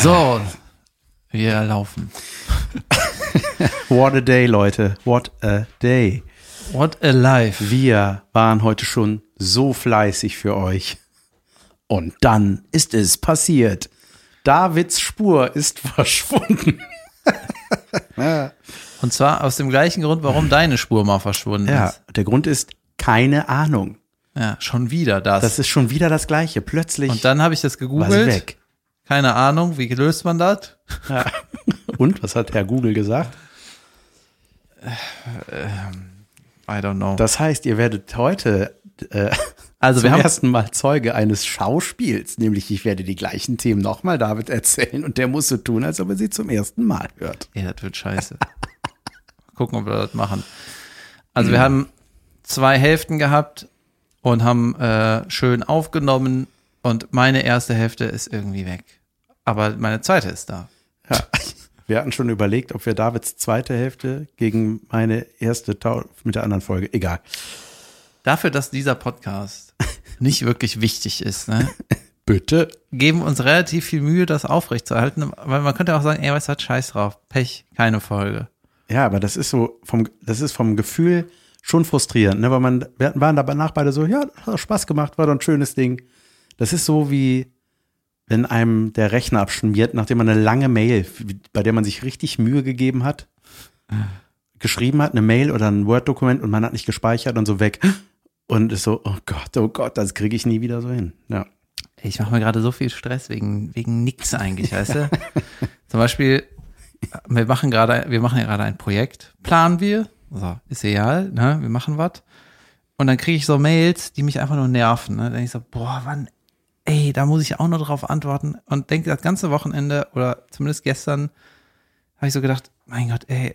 So, wir laufen. What a day, Leute. What a day. What a life. Wir waren heute schon so fleißig für euch. Und dann ist es passiert. Davids Spur ist verschwunden. Und zwar aus dem gleichen Grund, warum deine Spur mal verschwunden Ja, ist. der Grund ist keine Ahnung. Ja, schon wieder das. Das ist schon wieder das Gleiche. Plötzlich Und dann habe ich das war gegoogelt. sie weg. Keine Ahnung, wie löst man das? Ja. Und was hat Herr Google gesagt? I don't know. Das heißt, ihr werdet heute äh, also zum wir haben ersten Mal Zeuge eines Schauspiels, nämlich ich werde die gleichen Themen nochmal David erzählen und der muss so tun, als ob er sie zum ersten Mal hört. Ja, das wird scheiße. Gucken, ob wir das machen. Also wir haben zwei Hälften gehabt und haben äh, schön aufgenommen und meine erste Hälfte ist irgendwie weg. Aber meine zweite ist da. Ja. Wir hatten schon überlegt, ob wir Davids zweite Hälfte gegen meine erste tau mit der anderen Folge. Egal. Dafür, dass dieser Podcast nicht wirklich wichtig ist, ne, Bitte. geben uns relativ viel Mühe, das aufrechtzuerhalten. Weil man könnte auch sagen, ey, was hat Scheiß drauf? Pech, keine Folge. Ja, aber das ist so vom, das ist vom Gefühl schon frustrierend, ne? Weil man, wir waren danach beide so, ja, hat Spaß gemacht, war doch ein schönes Ding. Das ist so wie, wenn einem der Rechner abschmiert, nachdem man eine lange Mail, bei der man sich richtig Mühe gegeben hat, geschrieben hat, eine Mail oder ein Word-Dokument und man hat nicht gespeichert und so weg. Und ist so, oh Gott, oh Gott, das kriege ich nie wieder so hin. Ja. Ich mache mir gerade so viel Stress wegen, wegen nix eigentlich, weißt du? Zum Beispiel, wir machen gerade, wir machen ja gerade ein Projekt, planen wir, so, ist egal, ne, wir machen was. Und dann kriege ich so Mails, die mich einfach nur nerven, ne? Dann denk ich so, boah, wann, ey, da muss ich auch nur drauf antworten. Und denke das ganze Wochenende oder zumindest gestern, habe ich so gedacht, mein Gott, ey,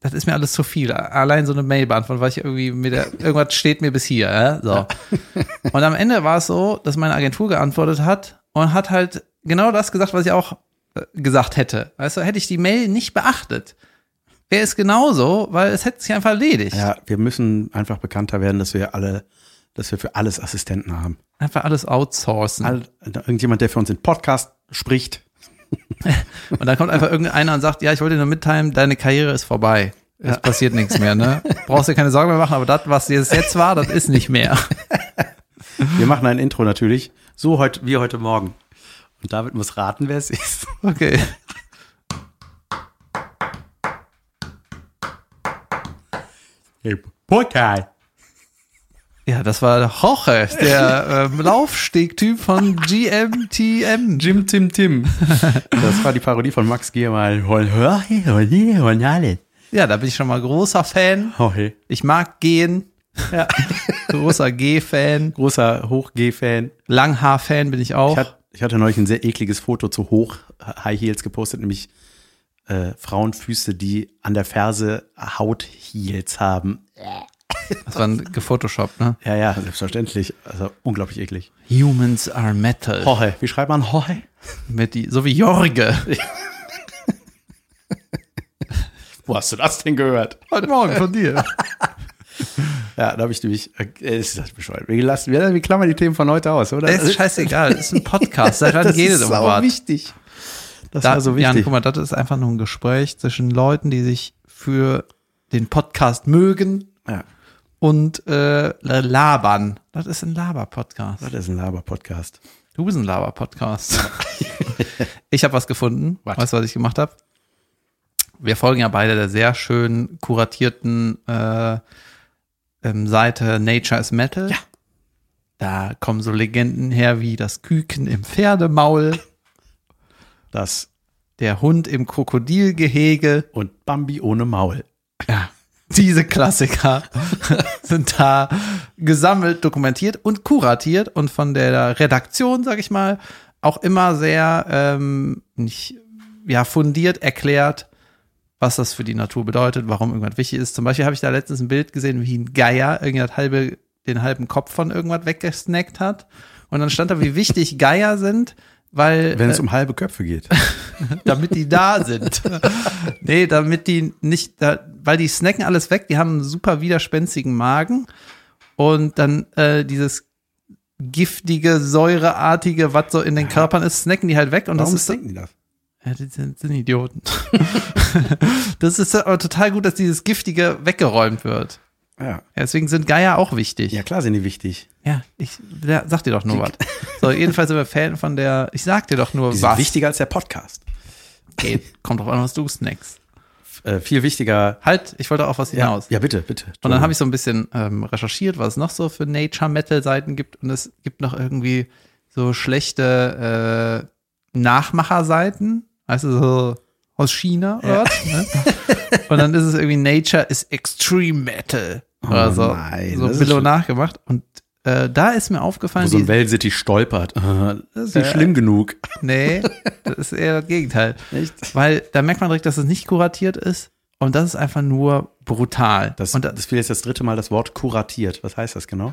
das ist mir alles zu viel. Allein so eine Mail beantworten, weil ich irgendwie mit der, irgendwas steht mir bis hier, ja? so. Und am Ende war es so, dass meine Agentur geantwortet hat und hat halt genau das gesagt, was ich auch äh, gesagt hätte. Weißt du, hätte ich die Mail nicht beachtet, wäre es genauso, weil es hätte sich einfach erledigt. ja, wir müssen einfach bekannter werden, dass wir alle, dass wir für alles Assistenten haben. Einfach alles outsourcen. All, irgendjemand, der für uns den Podcast spricht. Und dann kommt einfach irgendeiner und sagt, ja, ich wollte dir nur mitteilen, deine Karriere ist vorbei. Es passiert nichts mehr, ne? Brauchst dir keine Sorgen mehr machen, aber das, was jetzt jetzt war, das ist nicht mehr. Wir machen ein Intro natürlich, so heute, wie heute Morgen. Und David muss raten, wer es ist. Okay. Hey, Podcast. Ja, das war Jorge, der ähm, Laufstegtyp von GMTM. Jim Tim Tim. Das war die Parodie von Max Giermal. Ja, da bin ich schon mal großer Fan. Ich mag gehen. Ja. Großer G-Fan. Großer Hoch-G-Fan. Langhaar-Fan bin ich auch. Ich, hat, ich hatte neulich ein sehr ekliges Foto zu Hoch High Heels gepostet, nämlich äh, Frauenfüße, die an der Ferse Haut-Heels haben. Das war ein gefotoshoppt, ne? Ja, ja, selbstverständlich. Also unglaublich eklig. Humans are metal. Jorge. Wie schreibt man Jorge? Mit die, so wie Jorge. Wo hast du das denn gehört? Heute Morgen von dir. Ja, da habe ich nämlich, äh, ist das bescheuert. Wir, lassen, wir, wir klammern die Themen von heute aus, oder? Das ist scheißegal. Das ist ein Podcast. Wann das geht ist es um sau was? wichtig. Das Da, war so Jan, wichtig. guck mal, das ist einfach nur ein Gespräch zwischen Leuten, die sich für den Podcast mögen ja, und äh, labern. Das ist ein Laber-Podcast. das ist ein Laber-Podcast. Du bist ein Laber-Podcast. ich habe was gefunden. Was? Weißt du, was ich gemacht habe? Wir folgen ja beide der sehr schön kuratierten äh, ähm, Seite Nature is Metal. Ja. Da kommen so Legenden her wie das Küken im Pferdemaul, Das der Hund im Krokodilgehege. und Bambi ohne Maul. Ja, diese Klassiker sind da gesammelt, dokumentiert und kuratiert und von der Redaktion, sag ich mal, auch immer sehr ähm, nicht, ja, fundiert erklärt, was das für die Natur bedeutet, warum irgendwas wichtig ist. Zum Beispiel habe ich da letztens ein Bild gesehen, wie ein Geier irgendwas halbe, den halben Kopf von irgendwas weggesnackt hat. Und dann stand da, wie wichtig Geier sind, weil Wenn es um halbe Köpfe geht. damit die da sind. nee, damit die nicht, da, weil die snacken alles weg, die haben einen super widerspenstigen Magen und dann äh, dieses giftige, säureartige, was so in den Körpern ist, snacken die halt weg und Warum das ist denken die das? Ja, die sind, sind Idioten. das ist aber total gut, dass dieses Giftige weggeräumt wird. Ja. Deswegen sind Geier auch wichtig. Ja, klar sind die wichtig. Ja, ich ja, sag dir doch nur was. So, jedenfalls sind wir Fan von der, ich sag dir doch nur Die sind was. wichtiger als der Podcast. Geht. Kommt drauf an, was du snackst. Äh, viel wichtiger. Halt, ich wollte auch was Ja, hinaus. ja bitte, bitte. Und dann habe ich so ein bisschen ähm, recherchiert, was es noch so für Nature-Metal-Seiten gibt. Und es gibt noch irgendwie so schlechte äh, Nachmacherseiten, also so aus China oder was. Ne? Und dann ist es irgendwie Nature is Extreme Metal oder Oh so. nein, so das Billo nachgemacht. Und äh, da ist mir Wo aufgefallen, so ein die, Wellencity stolpert. Äh, Das ist nicht Äh, schlimm genug. nee, das ist eher das Gegenteil. Echt? Weil da merkt man direkt, dass es nicht kuratiert ist. Und das ist einfach nur brutal. Das, und das fiel jetzt das dritte Mal das Wort kuratiert. Was heißt das genau?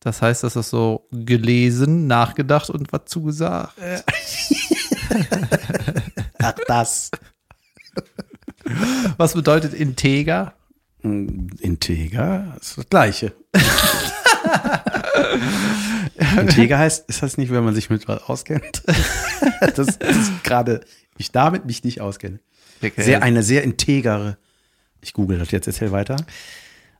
Das heißt, das ist so gelesen, nachgedacht und was zugesagt. Ach, das. Was bedeutet integer? Integer ist das Gleiche. Integer heißt, ist das nicht, wenn man sich mit was auskennt? das, ist gerade, ich damit mich nicht auskenne. Sehr, eine sehr integere. Ich google das jetzt, erzähl weiter.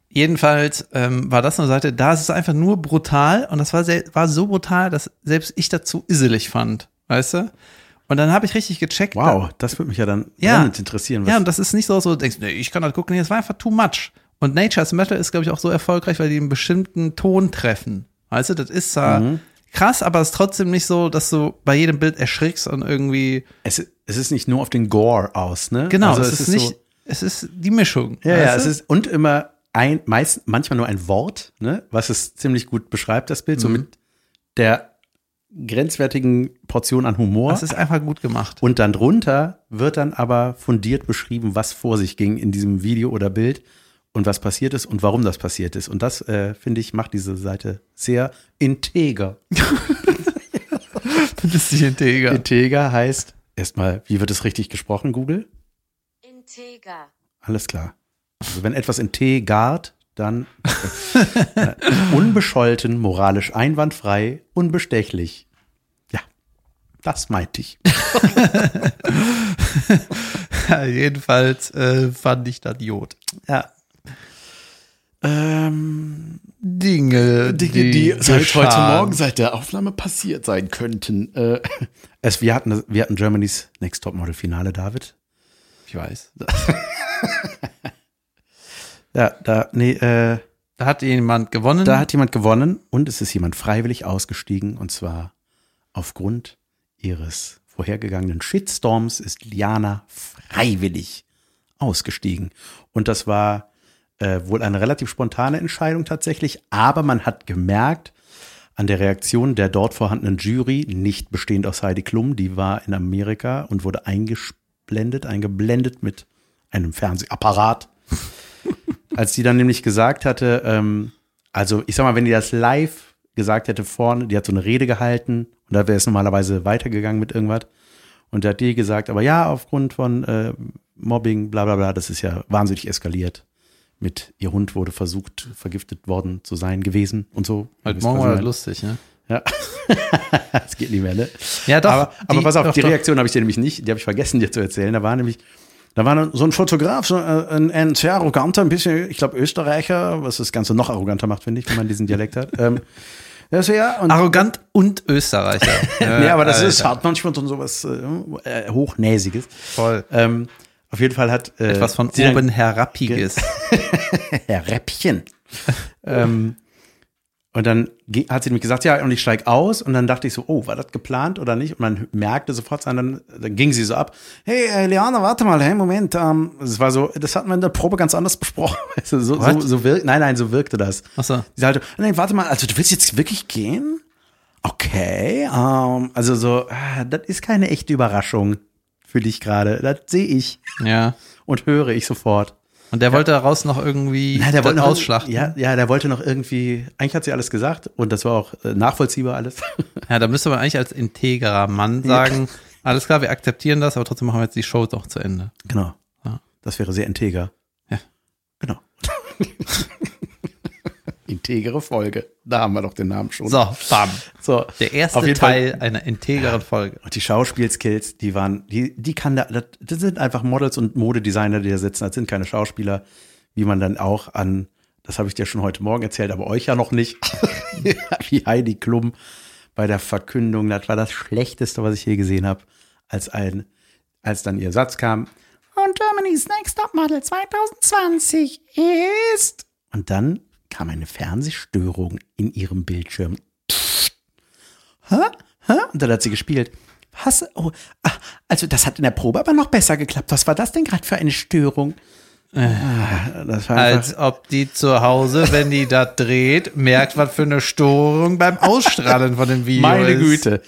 Jedenfalls ähm, war das eine Seite, da ist es einfach nur brutal und das war, sehr, war so brutal, dass selbst ich dazu iselig fand, weißt du? Und dann habe ich richtig gecheckt. Wow, das würde mich ja dann Ja. interessieren. Ja, und das ist nicht so, so du denkst, nee, ich kann das gucken, nee, das war einfach too much. Und Nature's Metal ist, glaube ich, auch so erfolgreich, weil die einen bestimmten Ton treffen. Weißt du, das ist zwar Mhm. krass, aber es ist trotzdem nicht so, dass du bei jedem Bild erschrickst und irgendwie, es, es ist nicht nur auf den Gore aus, ne? genau, Also es, ist nicht, So, es ist die Mischung. ja, ja, es ist und immer ein, meist, manchmal nur ein Wort, ne? Was es ziemlich gut beschreibt, das Bild, so Mhm. mit der grenzwertigen Portion an Humor. Das ist einfach gut gemacht. Und dann drunter wird dann aber fundiert beschrieben, was vor sich ging in diesem Video oder Bild und was passiert ist und warum das passiert ist. Und das, äh, finde ich, macht diese Seite sehr integer. Das ist die Integer. Integer heißt erstmal, wie wird es richtig gesprochen, Google? Integer. Alles klar. Also wenn etwas integart, dann äh, unbescholten, moralisch einwandfrei, unbestechlich. Ja, das meinte ich. Ja, jedenfalls äh, fand ich das Jod. Ja. Ähm, Dinge, Dinge, die seit heute geschahen. Morgen, seit der Aufnahme passiert sein könnten. Äh, es, wir, hatten, wir hatten Germany's Next Topmodel Finale, David. Ich weiß. Ja, da, nee, äh, Da hat jemand gewonnen. da hat jemand gewonnen und es ist jemand freiwillig ausgestiegen und zwar aufgrund ihres vorhergegangenen Shitstorms ist Liana freiwillig ausgestiegen. Und das war äh, wohl eine relativ spontane Entscheidung tatsächlich, aber man hat gemerkt an der Reaktion der dort vorhandenen Jury, nicht bestehend aus Heidi Klum, die war in Amerika und wurde eingeblendet, eingeblendet mit einem Fernsehapparat. Als die dann nämlich gesagt hatte, ähm, also ich sag mal, wenn die das live gesagt hätte vorne, die hat so eine Rede gehalten und da wäre es normalerweise weitergegangen mit irgendwas. Und da hat die gesagt, aber ja, aufgrund von äh, Mobbing, bla bla bla, das ist ja wahnsinnig eskaliert. Mit ihr Hund wurde versucht, vergiftet worden zu sein gewesen und so. Wisst, Morgen war das lustig, ne? Ja. das geht nicht mehr, ne? Ja, doch. aber, aber die- pass auf, doch, die. Reaktion habe ich dir nämlich nicht, die habe ich vergessen dir zu erzählen. Da war nämlich, da war so ein Fotograf, so äh, ein, ein sehr arroganter, ein bisschen, ich glaube, Österreicher, was das Ganze noch arroganter macht, finde ich, wenn man diesen Dialekt hat. Ähm, ja, so, ja, und, Arrogant und Österreicher. nee, aber das Alter. ist, hat manchmal so sowas äh, äh, Hochnäsiges. voll. Ähm, auf jeden Fall hat äh, Etwas von oben herabpiges. Herr Räppchen. ähm, und dann hat sie nämlich gesagt, ja, und ich steig aus. Und dann dachte ich so, oh, war das geplant oder nicht? Und man merkte sofort, dann, dann ging sie so ab. Hey, äh, Leana, warte mal, hey, Moment. Ähm, das war so, das hatten wir in der Probe ganz anders besprochen. Weißt du, so, so, so wirkt, nein, nein, so wirkte das. Ach so. Sie sagte, nee, warte mal, also du willst jetzt wirklich gehen? Okay, ähm, also so, ah, das ist keine echte Überraschung für dich gerade. Das sehe ich Ja. und höre ich sofort. Und der wollte daraus noch irgendwie Nein, der wollte noch, ausschlachten. Ja, ja, der wollte noch irgendwie, eigentlich hat sie alles gesagt und das war auch äh, nachvollziehbar alles. Ja, da müsste man eigentlich als integrer Mann sagen, alles klar, wir akzeptieren das, aber trotzdem machen wir jetzt die Show doch zu Ende. genau. Ja. Das wäre sehr integer. Ja. Genau. Integere Folge. Da haben wir doch den Namen schon. So, bam. so. Der erste Teil einer integeren Folge. Und die Schauspielskills, die waren, die, die kann da, das, das sind einfach Models und Modedesigner, die da sitzen. Das sind keine Schauspieler, wie man dann auch an, das habe ich dir schon heute Morgen erzählt, aber euch ja noch nicht, wie Heidi Klum bei der Verkündung, das war das Schlechteste, was ich je gesehen habe, als ein, als dann ihr Satz kam. Und Germany's Next Top Model 2020 ist. Und dann kam eine Fernsehstörung in ihrem Bildschirm. Hä? Hä? Und dann hat sie gespielt. Was? Oh, ah, also das hat in der Probe aber noch besser geklappt. Was war das denn gerade für eine Störung? Ah, Als ob die zu Hause, wenn die das dreht, merkt, was für eine Störung beim Ausstrahlen von dem Video meine ist. Güte.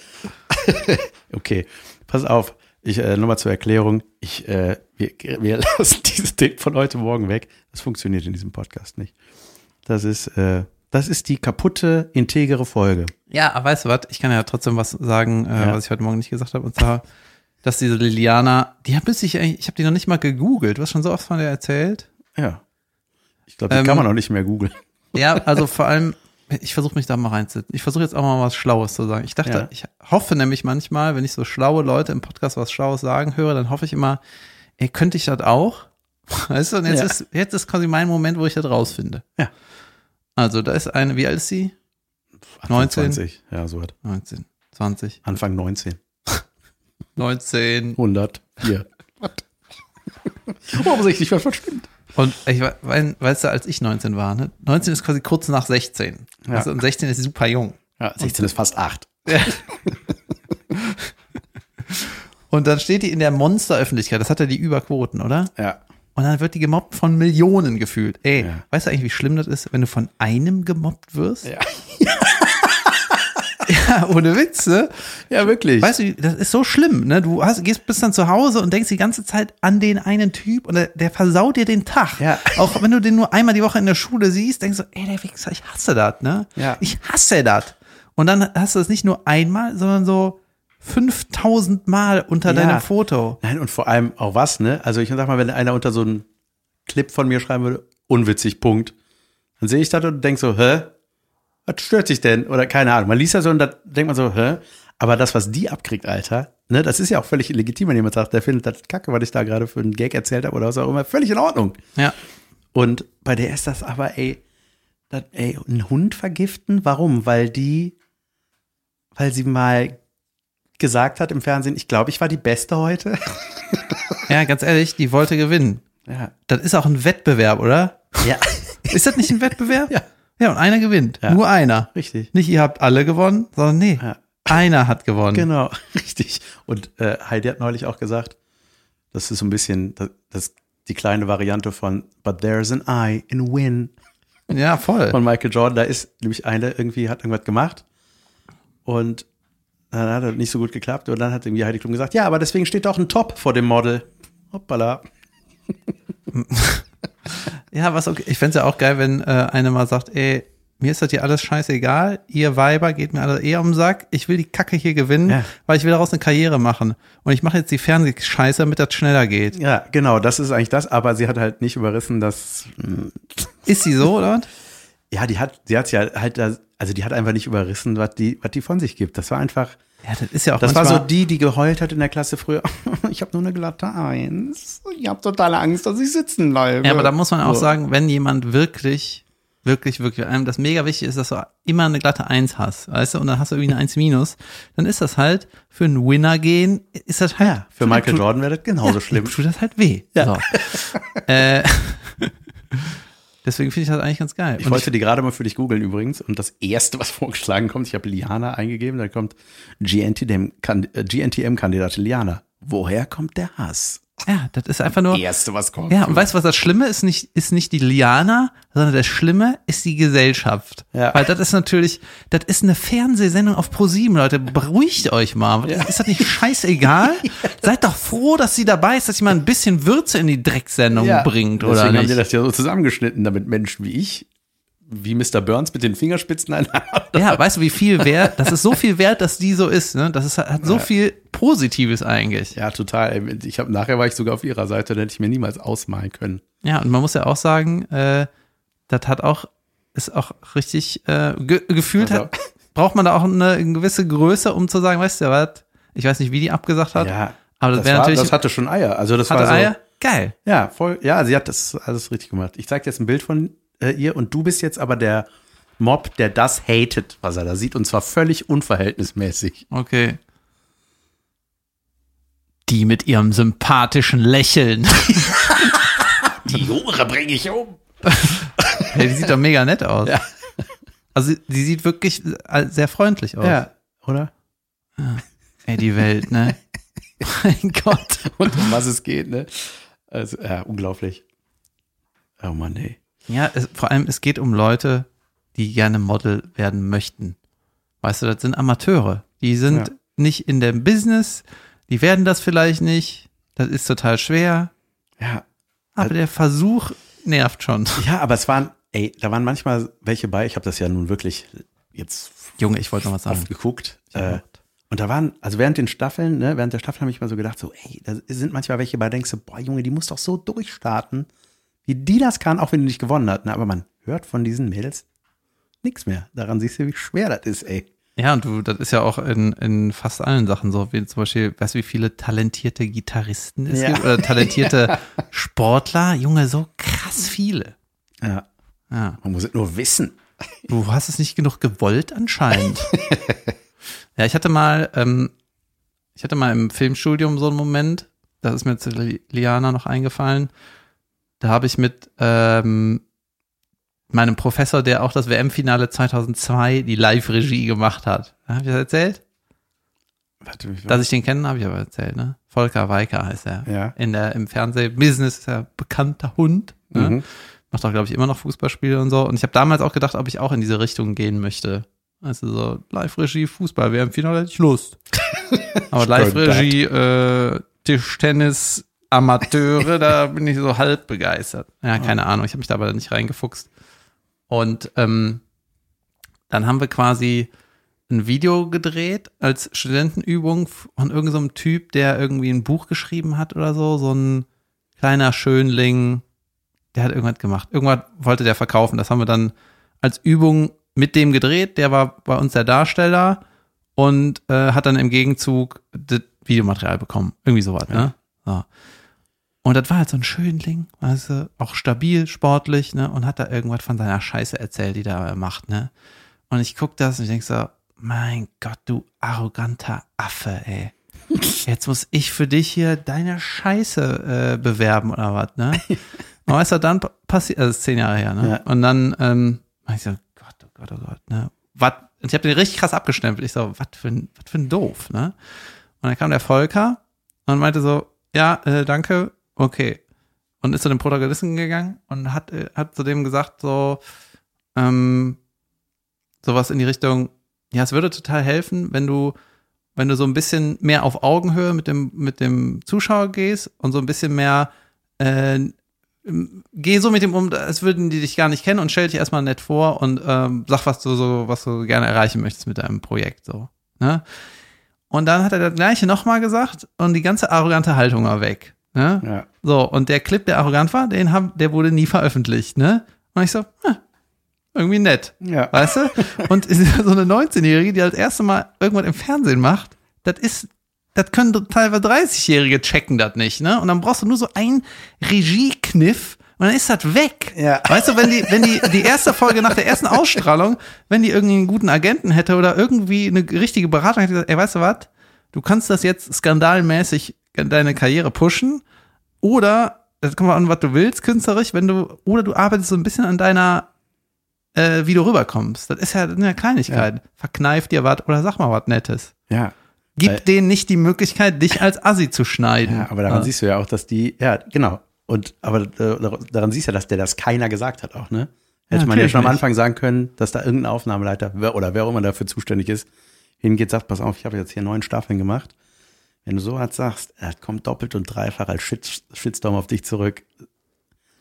okay, pass auf. Ich äh, nochmal zur Erklärung. Ich, äh, wir, wir lassen dieses Ding von heute Morgen weg. Das funktioniert in diesem Podcast nicht. Das ist, äh, das ist die kaputte, integere Folge. Ja, aber weißt du was? Ich kann ja trotzdem was sagen, äh, Ja. was ich heute Morgen nicht gesagt habe. Und zwar, dass diese Liliana, die habe ich eigentlich, ich habe die noch nicht mal gegoogelt. Du hast schon so oft von der erzählt. Ja. Ich glaube, die Ähm, kann man auch nicht mehr googeln. Ja, also vor allem, ich versuche mich da mal reinzusetzen. Ich versuche jetzt auch mal was Schlaues zu sagen. Ich dachte, Ja. ich hoffe nämlich manchmal, wenn ich so schlaue Leute im Podcast was Schlaues sagen höre, dann hoffe ich immer, ey, könnte ich das auch? Weißt du, und jetzt Ja. ist, jetzt ist quasi mein Moment, wo ich das rausfinde. Ja. Also, da ist eine, wie alt ist sie? 19? 20. Ja, so was. 19, 20, Anfang 19. 19. 100. Hier. Nicht was verstimmt? Und ich we- weißt du, als ich 19 war, ne? 19 ist quasi kurz nach 16. Ja. Du, und 16 ist super jung. Ja, 16 ist fast 8. Und dann steht die in der Monsteröffentlichkeit, das hat ja die Überquoten, oder? Ja. Und dann wird die gemobbt von Millionen gefühlt. Ey, Ja. weißt du eigentlich, wie schlimm das ist, wenn du von einem gemobbt wirst? Ja. Ja, ohne Witze. Ja, wirklich. Weißt du, das ist so schlimm, ne? Du hast, gehst bis dann zu Hause und denkst die ganze Zeit an den einen Typ und der, der versaut dir den Tag. Ja. Auch wenn du den nur einmal die Woche in der Schule siehst, denkst du, ey, der Wichser, ich hasse das, ne? Ja. Ich hasse das. Und dann hast du das nicht nur einmal, sondern so 5000 Mal unter Ja. deinem Foto. Nein, und vor allem auch was, ne? Also ich sag mal, wenn einer unter so einen Clip von mir schreiben würde, unwitzig, Punkt. Dann sehe ich das und denk so, hä? Was stört sich denn? Oder keine Ahnung. Man liest das so und da denkt man so, hä? Aber das, was die abkriegt, Alter, ne, das ist ja auch völlig legitim, wenn jemand sagt, der findet das kacke, was ich da gerade für einen Gag erzählt habe oder was auch immer, völlig in Ordnung. Ja. Und bei der ist das aber, ey, das, ey, einen Hund vergiften? Warum? Weil die, weil sie mal gesagt hat im Fernsehen, ich glaube, ich war die Beste heute. Ja, ganz ehrlich, die wollte gewinnen. Ja. Das ist auch ein Wettbewerb, oder? Ja. Ist das nicht ein Wettbewerb? Ja. Ja, und einer gewinnt. Ja. Nur einer. Richtig. Nicht ihr habt alle gewonnen, sondern nee, Ja. einer hat gewonnen. Genau, richtig. Und äh, Heidi hat neulich auch gesagt, das ist so ein bisschen das, das die kleine Variante von But there's an I in Win Ja, voll. von Michael Jordan. Da ist nämlich eine irgendwie hat irgendwas gemacht und dann hat das nicht so gut geklappt und dann hat irgendwie Heidi Klum gesagt, ja, aber deswegen steht doch ein Top vor dem Model. Hoppala. Ja, was okay. Ich fänd's ja auch geil, wenn äh, einer mal sagt, ey, mir ist das hier alles scheißegal, ihr Weiber geht mir alle eher um den Sack, ich will die Kacke hier gewinnen, Ja. weil ich will daraus eine Karriere machen. Und ich mache jetzt die Fernsehscheiße, damit das schneller geht. Ja, genau, das ist eigentlich das, aber sie hat halt nicht überrissen, dass mh, Ist sie so, oder? ja, die hat, sie hat ja halt, da- also die hat einfach nicht überrissen, was die, was die von sich gibt. Das war einfach, Ja, das ist ja auch Das war so die, die geheult hat in der Klasse früher. Ich habe nur eine glatte Eins. Ich habe totale Angst, dass ich sitzen bleibe. Ja, aber da muss man auch So. sagen, wenn jemand wirklich, wirklich, wirklich, einem das mega wichtig ist, dass du immer eine glatte Eins hast, weißt du, und dann hast du irgendwie eine Eins minus, dann ist das halt für einen Winner gehen, ist das halt, Ja, für Michael Jordan wäre das genauso schlimm. tut das halt weh. Ja. So. äh, deswegen finde ich das eigentlich ganz geil. Ich Und wollte die gerade mal für dich googeln übrigens. Und das erste, was vorgeschlagen kommt, ich habe Liana eingegeben, dann kommt GNTM-Kandidat Liana. Woher kommt der Hass? Ja, das ist einfach nur, Erste, was kommt. ja, und weißt du, was das Schlimme ist? Nicht, ist nicht die Liana, sondern das Schlimme ist die Gesellschaft. Ja. Weil das ist natürlich, das ist eine Fernsehsendung auf ProSieben, Leute. Beruhigt euch mal. Ist das nicht scheißegal? Seid doch froh, dass sie dabei ist, dass sie mal ein bisschen Würze in die Drecksendung bringt, oder Deswegen haben nicht? die das ja so zusammengeschnitten, damit Menschen wie ich, wie Mr. Burns mit den Fingerspitzen einer Ja, weißt du, wie viel wert, das ist so viel wert, dass die so ist, ne? Das ist, hat so viel Positives eigentlich. Ja, total. Ich habe nachher war ich sogar auf ihrer Seite, da hätte ich mir niemals ausmalen können. Ja, und man muss ja auch sagen, äh, das hat auch ist auch richtig äh, ge gefühlt Also- hat, braucht man da auch eine gewisse Größe, um zu sagen, weißt du was, ich weiß nicht, wie die abgesagt hat, Ja, aber das, das, wäre natürlich das hatte schon Eier. Also das hatte war so, Eier. Geil. Ja, voll. Ja, sie hat das alles richtig gemacht. Ich zeig dir jetzt ein Bild von äh, ihr und du bist jetzt aber der Mob, der das hatet, was er da sieht, und zwar völlig unverhältnismäßig. Okay. Die mit ihrem sympathischen Lächeln. Die Hure bringe ich um. hey, die sieht doch mega nett aus. Ja. Also die sieht wirklich äh, sehr freundlich aus. Ja, oder? Ey, die Welt, ne? mein Gott. Und um was es geht, ne? Also, ja, unglaublich. Oh Mann, ey. Ja, es, vor allem, es geht um Leute, die gerne Model werden möchten. Weißt du, das sind Amateure. Die sind Ja. nicht in dem Business, die werden das vielleicht nicht. Das ist total schwer. Ja. Aber der Versuch nervt schon. Ja, aber es waren, ey, da waren manchmal welche bei, ich habe das ja nun wirklich jetzt Junge, ich wollte noch was sagen. oft geguckt. Ja. Äh, und da waren, also während den Staffeln, ne, während der Staffel habe ich mal so gedacht, so, ey, da sind manchmal welche bei, denkst du, boah, Junge, die muss doch so durchstarten, wie die das kann, auch wenn die nicht gewonnen hat. Ne? Aber man hört von diesen Mädels nichts mehr. Daran siehst du, wie schwer das ist, ey. Ja, und du, das ist ja auch in, in fast allen Sachen so, wie zum Beispiel, weißt du, wie viele talentierte Gitarristen es Ja. gibt? Oder talentierte Sportler? Junge, so krass viele. Ja. Ja. Man muss es nur wissen. Du hast es nicht genug gewollt anscheinend. ja, ich hatte mal, ähm, ich hatte mal im Filmstudium so einen Moment, das ist mir zu Li- Liana noch eingefallen. Da habe ich mit ähm, meinem Professor, der auch das WM-Finale 2002 die Live-Regie gemacht hat. Habe ich das erzählt? Warte, wie Dass ich den kenne, habe ich aber erzählt, ne? Volker Weiker heißt er. Ja. In der, im Fernsehbusiness ist er bekannter Hund. Ne? Mhm. Macht auch, glaube ich, immer noch Fußballspiele und so. Und ich habe damals auch gedacht, ob ich auch in diese Richtung gehen möchte. Also so Live-Regie, Fußball, wäre im Finale hätte ich Lust. Aber Live-Regie, äh, Tischtennis, Amateure, da bin ich so halb begeistert. Ja, keine Ahnung, ich habe mich da aber nicht reingefuchst. Und ähm, dann haben wir quasi ein Video gedreht als Studentenübung von irgendeinem so Typ, der irgendwie ein Buch geschrieben hat oder so, so ein kleiner Schönling, der hat irgendwas gemacht. Irgendwas wollte der verkaufen. Das haben wir dann als Übung mit dem gedreht. Der war bei uns der Darsteller und äh, hat dann im Gegenzug das Videomaterial bekommen. Irgendwie sowas, ne? So. Und das war halt so ein Schönling, weißt du, auch stabil, sportlich, ne? Und hat da irgendwas von seiner Scheiße erzählt, die da macht, ne? Und ich guck das und ich denk so, mein Gott, du arroganter Affe, ey. Jetzt muss ich für dich hier deine Scheiße äh, bewerben oder was, ne? Und weißt du, dann passiert, also zehn Jahre her, ne? Ja. Und dann, ähm, ich so, Gott, oh Gott, oh Gott, ne? Was? Und ich habe den richtig krass abgestempelt. Ich so, was für ein, was für ein Doof, ne? Und dann kam der Volker und meinte so, ja, äh, danke, okay. Und ist zu dem Protagonisten gegangen und hat, äh, hat zu dem gesagt, so, ähm, sowas in die Richtung, ja, es würde total helfen, wenn du, wenn du so ein bisschen mehr auf Augenhöhe mit dem, mit dem Zuschauer gehst und so ein bisschen mehr, äh, geh so mit dem um, als würden die dich gar nicht kennen und stell dich erstmal nett vor und ähm, sag, was du so, was du gerne erreichen möchtest mit deinem Projekt, so, ne? Und dann hat er das gleiche nochmal gesagt und die ganze arrogante Haltung war weg, ne? Ja. So, und der Clip, der arrogant war, den hab, der wurde nie veröffentlicht, ne? Und ich so, hm, irgendwie nett. Ja. Weißt du? Und so eine 19-Jährige, die das erste Mal irgendwas im Fernsehen macht, das ist, das können teilweise 30-Jährige checken das nicht, ne? Und dann brauchst du nur so einen Regiekniff und dann ist das weg. Ja. Weißt du, wenn die, wenn die, die erste Folge nach der ersten Ausstrahlung, wenn die irgendwie einen guten Agenten hätte oder irgendwie eine richtige Beratung hätte ey, weißt du was? Du kannst das jetzt skandalmäßig deine Karriere pushen oder, das kommt mal an, was du willst, künstlerisch, wenn du, oder du arbeitest so ein bisschen an deiner, äh, wie du rüberkommst. Das ist ja eine Kleinigkeit. Verkneif dir was oder sag mal was Nettes. Ja. Gib Weil- denen nicht die Möglichkeit, dich als Assi zu schneiden. Ja, aber daran siehst du ja auch, dass die, ja, genau. Und aber äh, daran siehst du ja, dass der das keiner gesagt hat auch, ne? Hätte Ja, man ja schon am. Anfang sagen können, dass da irgendein Aufnahmeleiter wer, oder wer auch immer dafür zuständig ist, hingeht, sagt, pass auf, ich habe jetzt hier neun Staffeln gemacht. Wenn du so was sagst, er kommt doppelt und dreifach als Shit, Shitstorm auf dich zurück.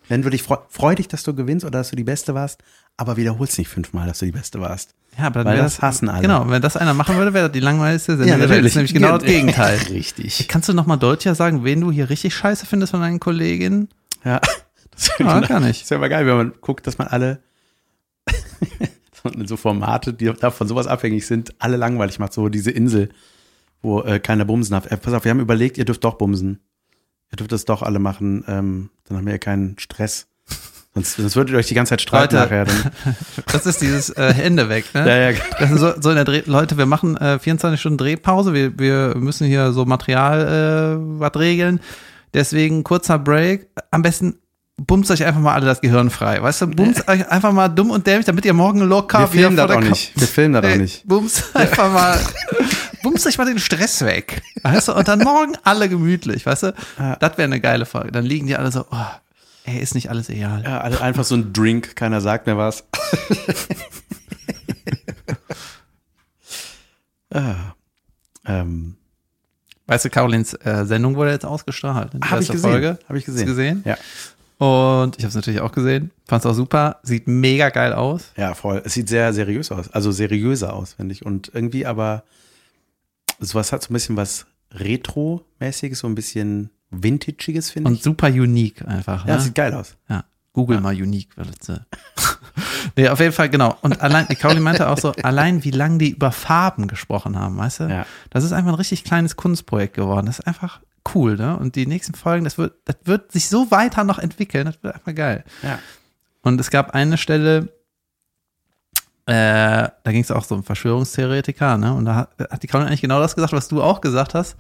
Wenn du dich freu, freu dich, dass du gewinnst oder dass du die Beste warst, aber wiederholst nicht fünfmal, dass du die Beste warst. Ja, aber dann Weil wär das hassen alle. Genau, wenn das einer machen würde, wäre das die langweiligste Sendung. der Welt. Das ist nämlich genau das Gegenteil. Richtig. Kannst du noch mal deutlicher sagen, wen du hier richtig scheiße findest von deinen Kolleginnen? Ja. Das Ja, kann ich. ist ja immer geil, wenn man guckt, dass man alle Und so Formate, die da von sowas abhängig sind, alle langweilig macht. So diese Insel, wo äh, keiner bumsen darf. Äh, pass auf, wir haben überlegt, ihr dürft doch bumsen. Ihr dürft das doch alle machen. Ähm, dann haben wir ja keinen Stress. Sonst, sonst würdet ihr euch die ganze Zeit streiten Leute. nachher. Dann. Das ist dieses äh, Hände weg, ne? Ja, ja, Das ist so, so in der Dreh Leute, wir machen äh, 24 Stunden Drehpause, wir, wir müssen hier so Material äh, was regeln. Deswegen kurzer Break. Am besten bumst euch einfach mal alle das Gehirn frei. Weißt du, bumst euch einfach mal dumm und dämlich, damit ihr morgen locker Wir filmen wieder das vor auch der nicht. Wir filmen das auch nicht. Bums einfach mal, bums euch mal den Stress weg. Weißt du, und dann morgen alle gemütlich, weißt du? Das wäre eine geile Folge. Dann liegen die alle so, oh, ey, ist nicht alles egal. Ja, alle- einfach so ein Drink, keiner sagt mir was. ah, ähm, Weißt du, Carolins äh, Sendung wurde jetzt ausgestrahlt. Hab ich erste gesehen. Folge. Hab ich Hast gesehen. du gesehen? ja. Und ich habe es natürlich auch gesehen. Fand's auch super. Sieht mega geil aus. Ja, voll. Es sieht sehr seriös aus. Also seriöser aus, finde ich. Und irgendwie aber sowas hat so ein bisschen was Retro-mäßiges, so ein bisschen Vintagiges, finde Und ich. super unique einfach. Ja, ne? sieht geil aus. Ja, Google mal unique, weil das, Nee, auf jeden Fall, genau. Und allein, die Kauli meinte auch so, allein wie lange die über Farben gesprochen haben, weißt du? Ja. Das ist einfach ein richtig kleines Kunstprojekt geworden. Das ist einfach cool, ne? Und die nächsten Folgen, das wird, das wird sich so weiter noch entwickeln, das wird einfach geil. Ja. Und es gab eine Stelle, äh, da ging es auch so um Verschwörungstheoretiker, ne? Und da hat, hat die Kauli eigentlich genau das gesagt, was du auch gesagt hast,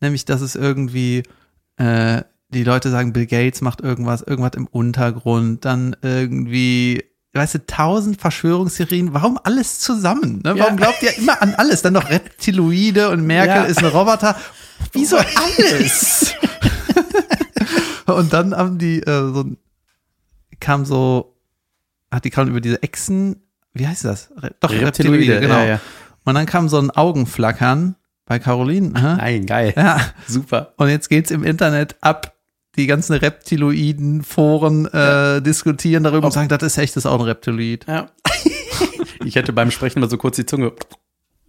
nämlich, dass es irgendwie äh, die Leute sagen, Bill Gates macht irgendwas, irgendwas im Untergrund, dann irgendwie, weißt du, tausend Verschwörungstheorien, warum alles zusammen? Ne? Warum Ja. glaubt ihr immer an alles? Dann noch Reptiloide und Merkel Ja. ist ein Roboter. Wieso alles? und dann haben die äh, so kam so, hat die Karin über diese Echsen, wie heißt das? Re doch, Reptiloide, genau. Ja. Und dann kam so ein Augenflackern bei Caroline. Hä? Nein, geil. Ja, Super. und jetzt geht's im Internet ab. Die ganzen Reptiloiden-Foren äh, diskutieren darüber und sagen, das ist echt, das ist auch ein Reptiloid. Ja. ich hätte beim Sprechen mal so kurz die Zunge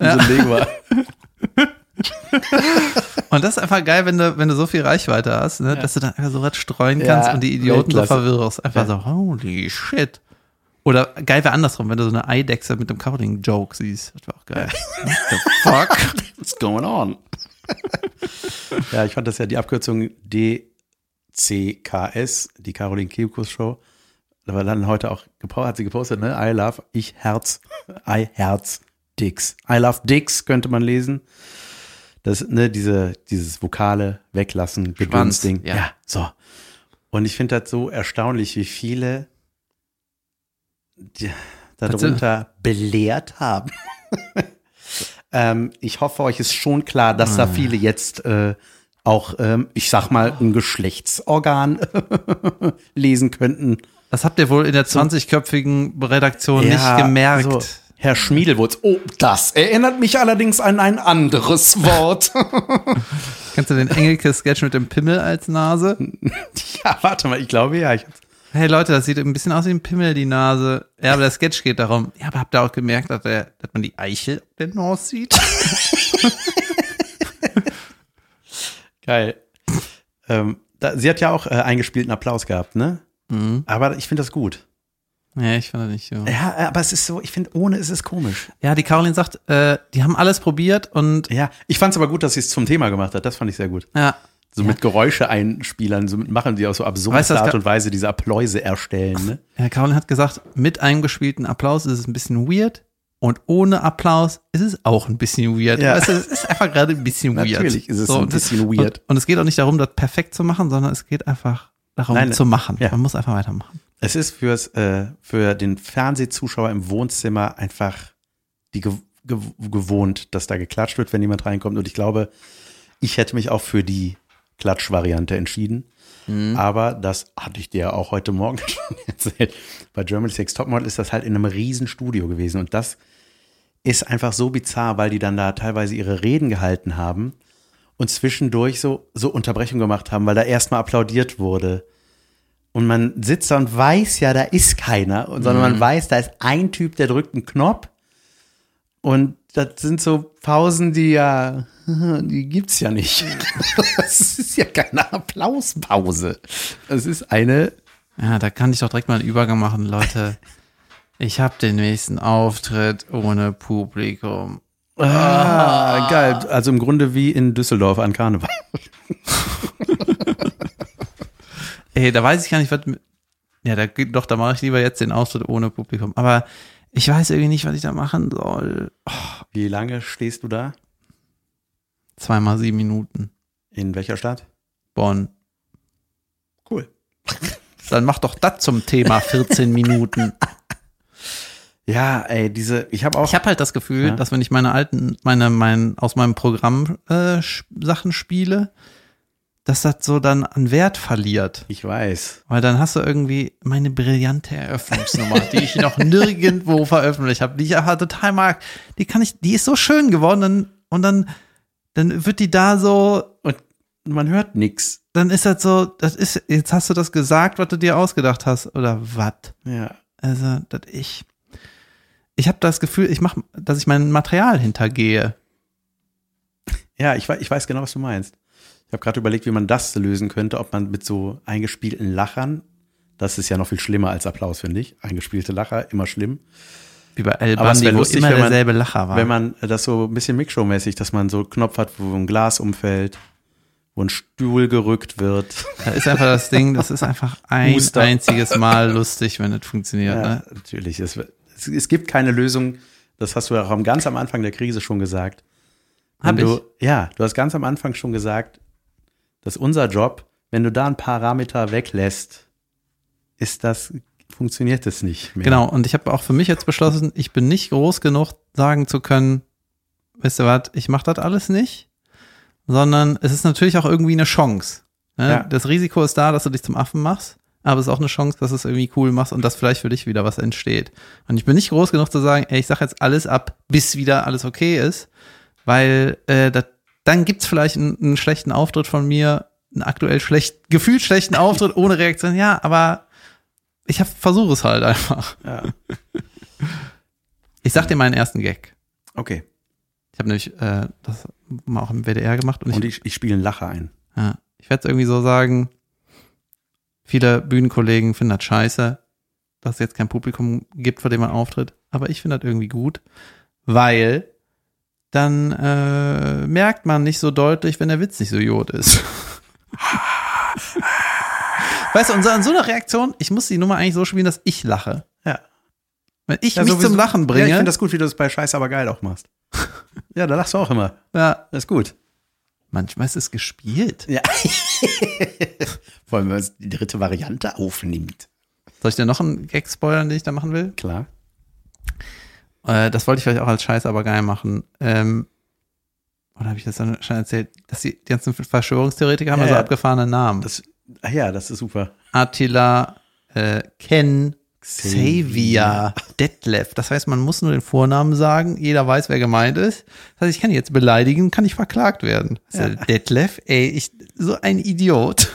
Ja. so Lego war. Und das ist einfach geil, wenn du, wenn du so viel Reichweite hast, ne, dass du dann einfach so was streuen kannst Ja, und die Idioten so verwirrst. Einfach so, holy shit. Oder geil wäre andersrum, wenn du so eine Eidechse mit einem Caroling-Joke siehst. Das wäre auch geil. What the fuck? What's going on? ja, ich fand das ja die Abkürzung DCKS, die Caroline Kebekus Show. Da war dann heute auch, hat sie gepostet, ne? I love, ich Herz, I Herz, Dicks. I love Dicks könnte man lesen. Das, ne, diese, dieses Vokale weglassen, Gedönsding. ja. ja, so. Und ich finde das so erstaunlich, wie viele darunter belehrt haben. ähm, ich hoffe, euch ist schon klar, dass da viele jetzt äh, auch, ähm, ich sag mal, ein Geschlechtsorgan lesen könnten. Das habt ihr wohl in der 20-köpfigen Redaktion Ja, nicht gemerkt. so. Herr Schmiedelwurz, oh, das erinnert mich allerdings an ein anderes Wort. Kennst du den Engelke-Sketch mit dem Pimmel als Nase? ja, warte mal, ich glaube ja. Ich, Hey Leute, das sieht ein bisschen aus wie ein Pimmel, die Nase. Ja, aber der Sketch geht darum. Ja, aber habt ihr auch gemerkt, dass, der, dass man die Eichel auf der Nase sieht? Geil. ähm, da, sie hat ja auch äh, eingespielten Applaus gehabt, ne? Mhm. Aber ich finde das gut. Nee, ich fand das nicht so. Ja, aber es ist so, ich finde, ohne ist es komisch. Ja, die Caroline sagt, äh, die haben alles probiert und Ja, ich fand es aber gut, dass sie es zum Thema gemacht hat. Das fand ich sehr gut. ja, So mit Geräusche einspielern, so mit machen die auf so absurde Weißt Art und Weise diese Appläuse erstellen. Ne? ja, Caroline hat gesagt, mit eingespielten Applaus ist es ein bisschen weird und ohne Applaus ist es auch ein bisschen weird. Ja. Weißt du, es ist einfach gerade ein bisschen weird. Natürlich ist es ein und das- bisschen weird. Und, und es geht auch nicht darum, das perfekt zu machen, sondern es geht einfach darum Nein, zu machen. ja. Man muss einfach weitermachen. Es ist fürs, äh, für den Fernsehzuschauer im Wohnzimmer einfach die gew gew gewohnt, dass da geklatscht wird, wenn jemand reinkommt. Und ich glaube, ich hätte mich auch für die Klatschvariante entschieden. Aber das hatte ich dir auch heute Morgen schon erzählt. Bei Germany's Next Topmodel ist das halt in einem riesen Studio gewesen. Und das ist einfach so bizarr, weil die dann da teilweise ihre Reden gehalten haben und zwischendurch so, so Unterbrechungen gemacht haben, weil da erstmal applaudiert wurde. Und man sitzt da und weiß ja, da ist keiner, sondern man weiß, da ist ein Typ, der drückt einen Knopf. Und das sind so Pausen, die ja, die gibt's ja nicht. Das ist ja keine Applauspause. Das ist eine, Ja, da kann ich doch direkt mal einen Übergang machen, Leute. Ich habe den nächsten Auftritt ohne Publikum. Ah, geil. Also im Grunde wie in Düsseldorf an Karneval. Ey, da weiß ich gar nicht, was. Ja, da geht doch, da mache ich lieber jetzt den Auftritt ohne Publikum. Aber ich weiß irgendwie nicht, was ich da machen soll. Wie lange stehst du da? Zweimal sieben Minuten. In welcher Stadt? Bonn. Cool. Dann mach doch das zum Thema 14 Minuten. Ja, ey, diese, ich habe auch. Ich habe halt das Gefühl, Ja. dass wenn ich meine alten, meine, mein, aus meinem Programm äh, Sachen spiele, dass das so dann an Wert verliert. ich weiß. Weil dann hast du irgendwie meine brillante Eröffnungsnummer, die ich noch nirgendwo veröffentlicht habe, die ich aber total mag. Die kann ich, die ist so schön geworden und dann, dann wird die da so, Und man hört nix. dann ist das so, das ist, jetzt hast du das gesagt, was du dir ausgedacht hast, oder was? Ja. Also, dass ich, ich habe das Gefühl, ich mache, dass ich mein Material hintergehe. Ja, ich, ich weiß genau, was du meinst. Ich habe gerade überlegt, wie man das lösen könnte, ob man mit so eingespielten Lachern, das ist ja noch viel schlimmer als Applaus, finde ich. Eingespielte Lacher, immer schlimm. Wie bei El Bandi, wo lustig, immer man- derselbe Lacher war. Wenn man das so ein bisschen Mixshow-mäßig, dass man so einen Knopf hat, wo ein Glas umfällt, wo ein Stuhl gerückt wird. da ist einfach das Ding, das ist einfach ein Muster. einziges Mal lustig, wenn es funktioniert. Ja, Ne? natürlich. Es, es, es gibt keine Lösung. Das hast du ja auch ganz am Anfang der Krise schon gesagt. Hab du, ich. Ja, du hast ganz am Anfang schon gesagt, dass unser Job, wenn du da ein Parameter weglässt, ist das, funktioniert das nicht mehr. Genau, und ich habe auch für mich jetzt beschlossen, ich bin nicht groß genug, sagen zu können, wisst ihr was, ich mache das alles nicht, sondern es ist natürlich auch irgendwie eine Chance. Ne? Ja. Das Risiko ist da, dass du dich zum Affen machst, aber es ist auch eine Chance, dass du es irgendwie cool machst und dass vielleicht für dich wieder was entsteht. Und ich bin nicht groß genug zu sagen, ey, ich sag jetzt alles ab, bis wieder alles okay ist, weil äh, das, dann gibt's vielleicht einen, einen schlechten Auftritt von mir, einen aktuell schlecht, gefühlt schlechten Auftritt ohne Reaktion. Ja, aber ich versuche es halt einfach. Ja. Ich sag dir meinen ersten Gag. Okay. Ich habe nämlich äh, das mal auch im WDR gemacht und ich, Und ich, ich spiele einen Lacher ein. ja, ich werde es irgendwie so sagen, viele Bühnenkollegen finden das scheiße, dass es jetzt kein Publikum gibt, vor dem man auftritt, aber ich finde das irgendwie gut, weil dann äh, merkt man nicht so deutlich, wenn der Witz nicht so jod ist. weißt du, und so, an so einer Reaktion, ich muss die Nummer eigentlich so spielen, dass ich lache. Ja. Wenn ich ja mich sowieso- zum Lachen Ja, ich bringe, finde das gut, wie du das bei Scheiß aber geil auch machst. ja, da lachst du auch immer. ja, Das ist gut. Manchmal ist es gespielt. Ja. Vor allem, wenn man die dritte Variante aufnimmt. Soll ich dir noch einen Gag spoilern, den ich da machen will? Klar. Äh, das wollte ich vielleicht auch als Scheiß aber geil machen. Ähm, oder habe ich das dann schon erzählt, dass die, die ganzen Verschwörungstheoretiker haben Ja, ja, so ja. abgefahrene Namen. Das, ja, das ist super. Attila, äh, Ken, Xavier. Detlef. Das heißt, man muss nur den Vornamen sagen, jeder weiß, wer gemeint ist. Das heißt, ich kann jetzt beleidigen, kann ich verklagt werden. Ja. Detlef, ey, ich, so ein Idiot.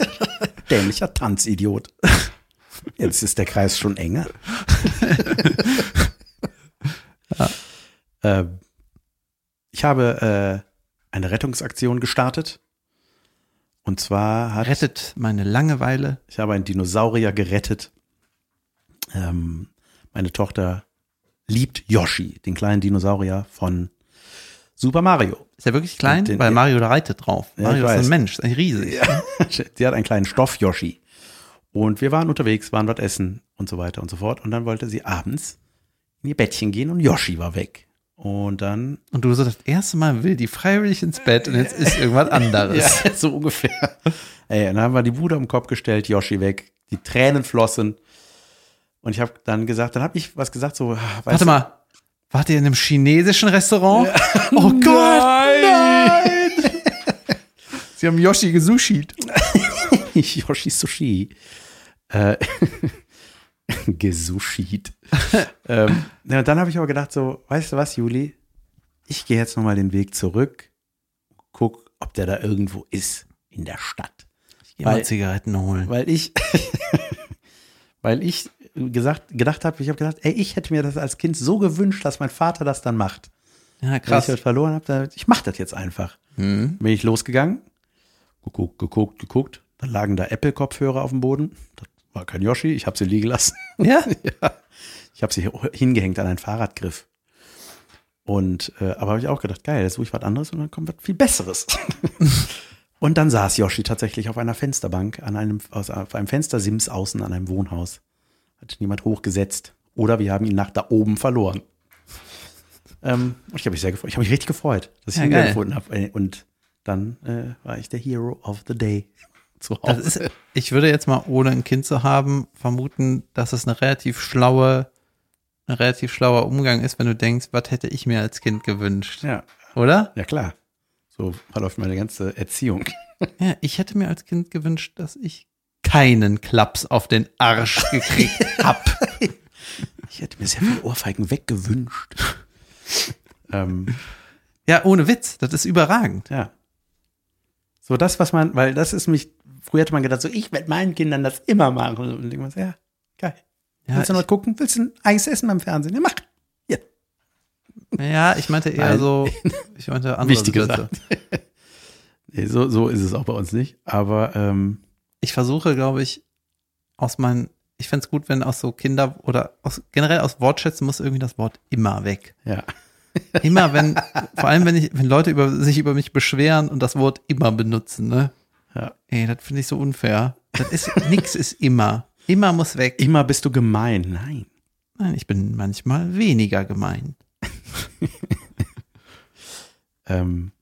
Dämlicher Tanzidiot. Jetzt ist der Kreis schon enger. ähm, ich habe äh, eine Rettungsaktion gestartet. Und zwar hat Rettet meine Langeweile. ich habe einen Dinosaurier gerettet. Ähm, meine Tochter liebt Yoshi, den kleinen Dinosaurier von Super Mario. Ist er wirklich klein? Den- Weil Mario da reitet drauf. Ja, Mario ist ein Mensch, ist ein riesig. Sie hat einen kleinen Stoff-Yoshi. Und wir waren unterwegs, waren was essen und so weiter und so fort. Und dann wollte sie abends in ihr Bettchen gehen und Yoshi war weg. Und dann, Und du so das erste Mal will die freiwillig ins Bett und jetzt ist irgendwas anderes. ja, so ungefähr. Ey, und dann haben wir die Bude am Kopf gestellt, Yoshi weg, die Tränen flossen. Und ich habe dann gesagt, dann habe ich was gesagt, so, weißt Warte mal, wart ihr in einem chinesischen Restaurant? Oh Gott, nein! Sie haben Yoshi gesushit. Yoshi Sushi. Äh, gesushit. ähm, ja, dann habe ich aber gedacht, so, weißt du was, Juli? Ich gehe jetzt nochmal den Weg zurück, guck, ob der da irgendwo ist in der Stadt. Ich geh mal Zigaretten holen. Weil ich, weil ich gesagt, gedacht habe, ich habe gedacht, ey, ich hätte mir das als Kind so gewünscht, dass mein Vater das dann macht. Ja, krass. ich halt verloren habe, ich mache das jetzt einfach. Hm. Bin ich losgegangen, geguckt, geguckt, geguckt. Dann lagen da Apple-Kopfhörer auf dem Boden. Das war kein Yoshi, ich habe sie liegen lassen. Ja? ja. Ich habe sie hingehängt an einen Fahrradgriff. Und äh, aber habe ich auch gedacht, geil, jetzt suche ich was anderes und dann kommt was viel Besseres. und dann saß Yoshi tatsächlich auf einer Fensterbank an einem aus, auf einem Fenstersims außen an einem Wohnhaus. Hat niemand hochgesetzt oder wir haben ihn nach da oben verloren. Ähm, und ich habe mich sehr gefreut. Ich habe mich richtig gefreut, dass ich Ja, ihn geil. gefunden habe. Und dann äh, war ich der Hero of the Day zu Hause. ist, ich würde jetzt mal, ohne ein Kind zu haben, vermuten, dass es eine relativ schlaue, ein relativ schlauer Umgang ist, wenn du denkst, was hätte ich mir als Kind gewünscht, ja, oder? ja klar. So verläuft meine ganze Erziehung. Ja, ich hätte mir als Kind gewünscht, dass ich keinen Klaps auf den Arsch gekriegt hab. Ich hätte mir sehr viele Ohrfeigen weggewünscht. ähm, Ja, ohne Witz, das ist überragend. ja. So das, was man, weil das ist mich, früher hätte man gedacht, so ich werde meinen Kindern das immer machen. Und denkt man so, ja, geil. Ja, Willst du noch gucken? Willst du ein Eis essen beim Fernsehen? Ja, mach. Hier. Ja, ich meinte eher Nein. so, ich meinte andere Wichtige Sätze. Nee, so, so ist es auch bei uns nicht. Aber ähm, Ich versuche, glaube ich, aus meinen, ich fänd's gut, wenn aus so Kinder oder aus, generell aus Wortschätzen muss irgendwie das Wort immer weg. ja. Immer wenn, vor allem wenn ich, wenn Leute über, sich über mich beschweren und das Wort immer benutzen, ne? Ja. Ey, das finde ich so unfair. Das ist, nix ist immer. Immer muss weg. Immer bist du gemein. Nein. Nein, ich bin manchmal weniger gemein. Ähm,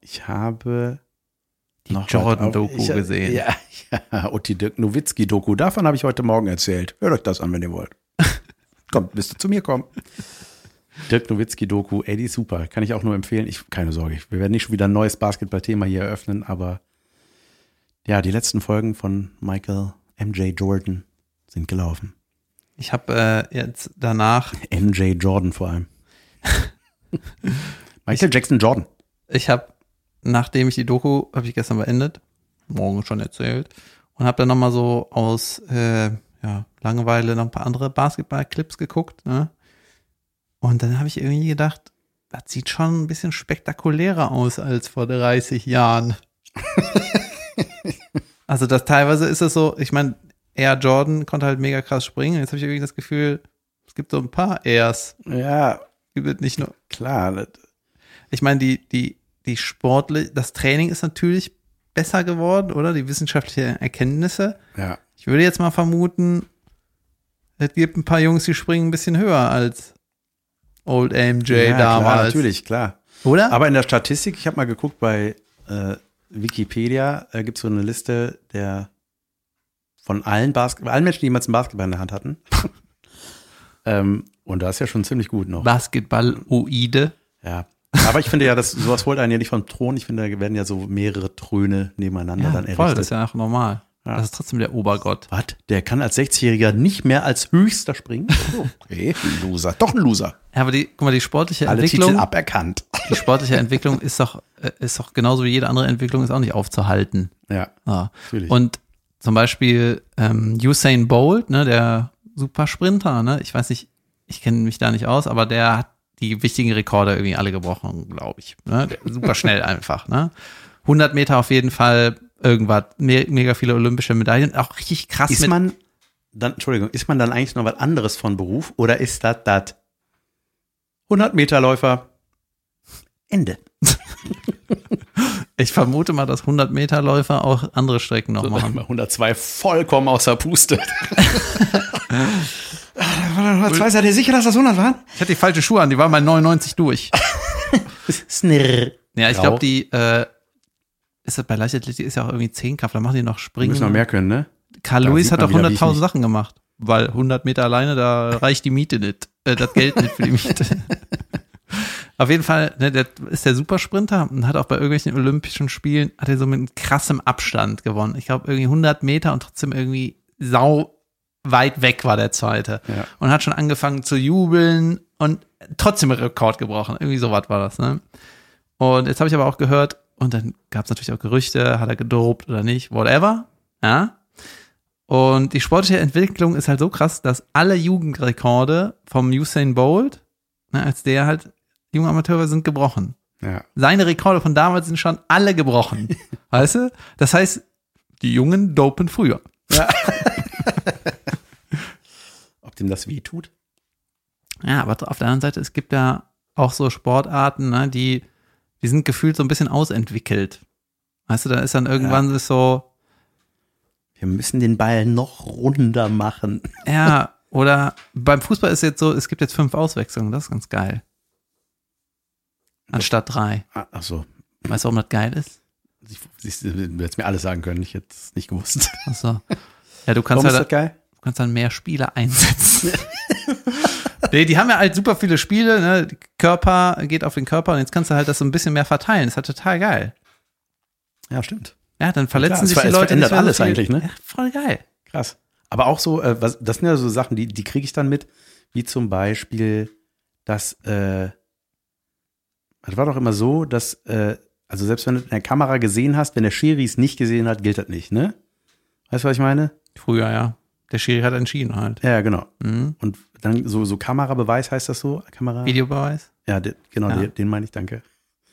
ich habe Die Jordan-Doku ich- gesehen. Ja, ja, und die Dirk Nowitzki-Doku. Davon habe ich heute Morgen erzählt. Hört euch das an, wenn ihr wollt. Kommt, müsst ihr zu mir kommen. Dirk Nowitzki-Doku, ey, die ist super. Kann ich auch nur empfehlen. Ich, keine Sorge, wir werden nicht schon wieder ein neues Basketball-Thema hier eröffnen, aber ja, die letzten Folgen von Michael MJ Jordan sind gelaufen. Ich habe äh, jetzt danach, MJ Jordan vor allem. Michael Jackson Jordan. ich habe, nachdem ich die Doku, habe ich gestern beendet, morgen schon erzählt, und habe dann nochmal so aus äh, ja, Langeweile noch ein paar andere Basketball-Clips geguckt. Ne? Und dann habe ich irgendwie gedacht, das sieht schon ein bisschen spektakulärer aus als vor 30 Jahren. also das teilweise ist es so, ich meine, Air Jordan konnte halt mega krass springen. Jetzt habe ich irgendwie das Gefühl, es gibt so ein paar Airs. Ja, Es gibt nicht nur klar. ich meine, die, die, die Sportler, das Training ist natürlich besser geworden, oder? Die wissenschaftlichen Erkenntnisse. Ja. Ich würde jetzt mal vermuten, es gibt ein paar Jungs, die springen ein bisschen höher als Old AMJ ja, Klar, damals. natürlich, klar. Oder? Aber in der Statistik, ich habe mal geguckt bei äh, Wikipedia, äh, gibt es so eine Liste der von allen Basketball, allen Menschen, die jemals einen Basketball in der Hand hatten. ähm, und da ist ja schon ziemlich gut noch. Basketball-Oide. Ja. Aber ich finde ja, dass sowas holt einen ja nicht vom Thron. Ich finde, da werden ja so mehrere Tröne nebeneinander Ja, dann voll, errichtet. das ist ja auch normal. Ja. Das ist trotzdem der Obergott. Was? Der kann als 60-Jähriger nicht mehr als höchster springen? Oh, Okay, ein Loser. Doch ein Loser. Ja, aber die, guck mal, die sportliche Alle Entwicklung, Titel aberkannt. die sportliche Entwicklung ist doch, äh, ist doch genauso wie jede andere Entwicklung ist auch nicht aufzuhalten. Ja, Ja. natürlich. Und zum Beispiel ähm, Usain Bolt, ne, der Supersprinter, ne, ich weiß nicht, ich kenne mich da nicht aus, aber der hat die wichtigen Rekorde irgendwie alle gebrochen, glaube ich. Ne? Super schnell einfach. Ne? 100 Meter auf jeden Fall irgendwas, me mega viele olympische Medaillen, auch richtig krass ist man dann, Entschuldigung, ist man dann eigentlich noch was anderes von Beruf oder ist das das 100 Meter Läufer? Ende. ich vermute mal, dass 100 Meter Läufer auch andere Strecken noch machen. 102 vollkommen außer Puste. 102, seid ihr sicher, dass das 100 waren? Ich hatte die falsche Schuhe an, die waren bei 99 durch. Snirr. Ja, ich glaube, die äh, ist das bei Leichtathletik ist ja auch irgendwie Zehnkampf, da machen die noch Die Springen. müssen noch mehr können, ne? Carl Da Lewis hat doch wieder, wie ich 100.000 nicht- Sachen gemacht, weil 100 Meter alleine, da reicht die Miete nicht, äh, das Geld nicht für die Miete. Auf jeden Fall, ne, der ist der Supersprinter und hat auch bei irgendwelchen Olympischen Spielen, hat er so mit krassem Abstand gewonnen. Ich glaube irgendwie 100 Meter und trotzdem irgendwie sau weit weg war der Zweite. Ja. Und hat schon angefangen zu jubeln und trotzdem Rekord gebrochen. Irgendwie sowas war das, ne? Und jetzt habe ich aber auch gehört, und dann gab es natürlich auch Gerüchte, hat er gedopt oder nicht, whatever. Ja. Und die sportliche Entwicklung ist halt so krass, dass alle Jugendrekorde vom Usain Bolt, ne, als der halt junger Amateur war, sind gebrochen. Ja. Seine Rekorde von damals sind schon alle gebrochen. weißt du? Das heißt, die Jungen dopen früher. Ob dem das weh tut. Ja, aber auf der anderen Seite, es gibt ja auch so Sportarten, ne, die, die sind gefühlt so ein bisschen ausentwickelt. Weißt du, da ist dann irgendwann ist so, Wir müssen den Ball noch runder machen. ja, oder beim Fußball ist jetzt so, es gibt jetzt fünf Auswechslungen, das ist ganz geil. Anstatt drei. Ah, Ach so. Weißt du, warum das geil ist? Ich, du, hättest mir alles sagen können. Ich hätte es nicht gewusst. Ach so. Ja, du kannst Warum ist halt, das geil? Du kannst dann mehr Spieler einsetzen. nee, die haben ja halt super viele Spiele, ne? Körper geht auf den Körper und jetzt kannst du halt das so ein bisschen mehr verteilen. Das ist halt total geil. Ja, stimmt. Ja, dann verletzen es sich ver- die es Leute verändert mehr so alles viel. eigentlich, ne? Ja, voll geil. Krass. Aber auch so, äh, was, das sind ja so Sachen, die, die kriege ich dann mit, wie zum Beispiel, dass, äh, das war doch immer so, dass, äh, also selbst wenn du in der Kamera gesehen hast, wenn der Schiri es nicht gesehen hat, gilt das nicht, ne? Weißt du, was ich meine? Früher, ja. Der Schiri hat entschieden halt. Ja, genau. Mhm. Und dann so, so Kamerabeweis heißt das so? Kamera? Videobeweis? Ja, de, genau, Ja. Den, den meine ich, danke.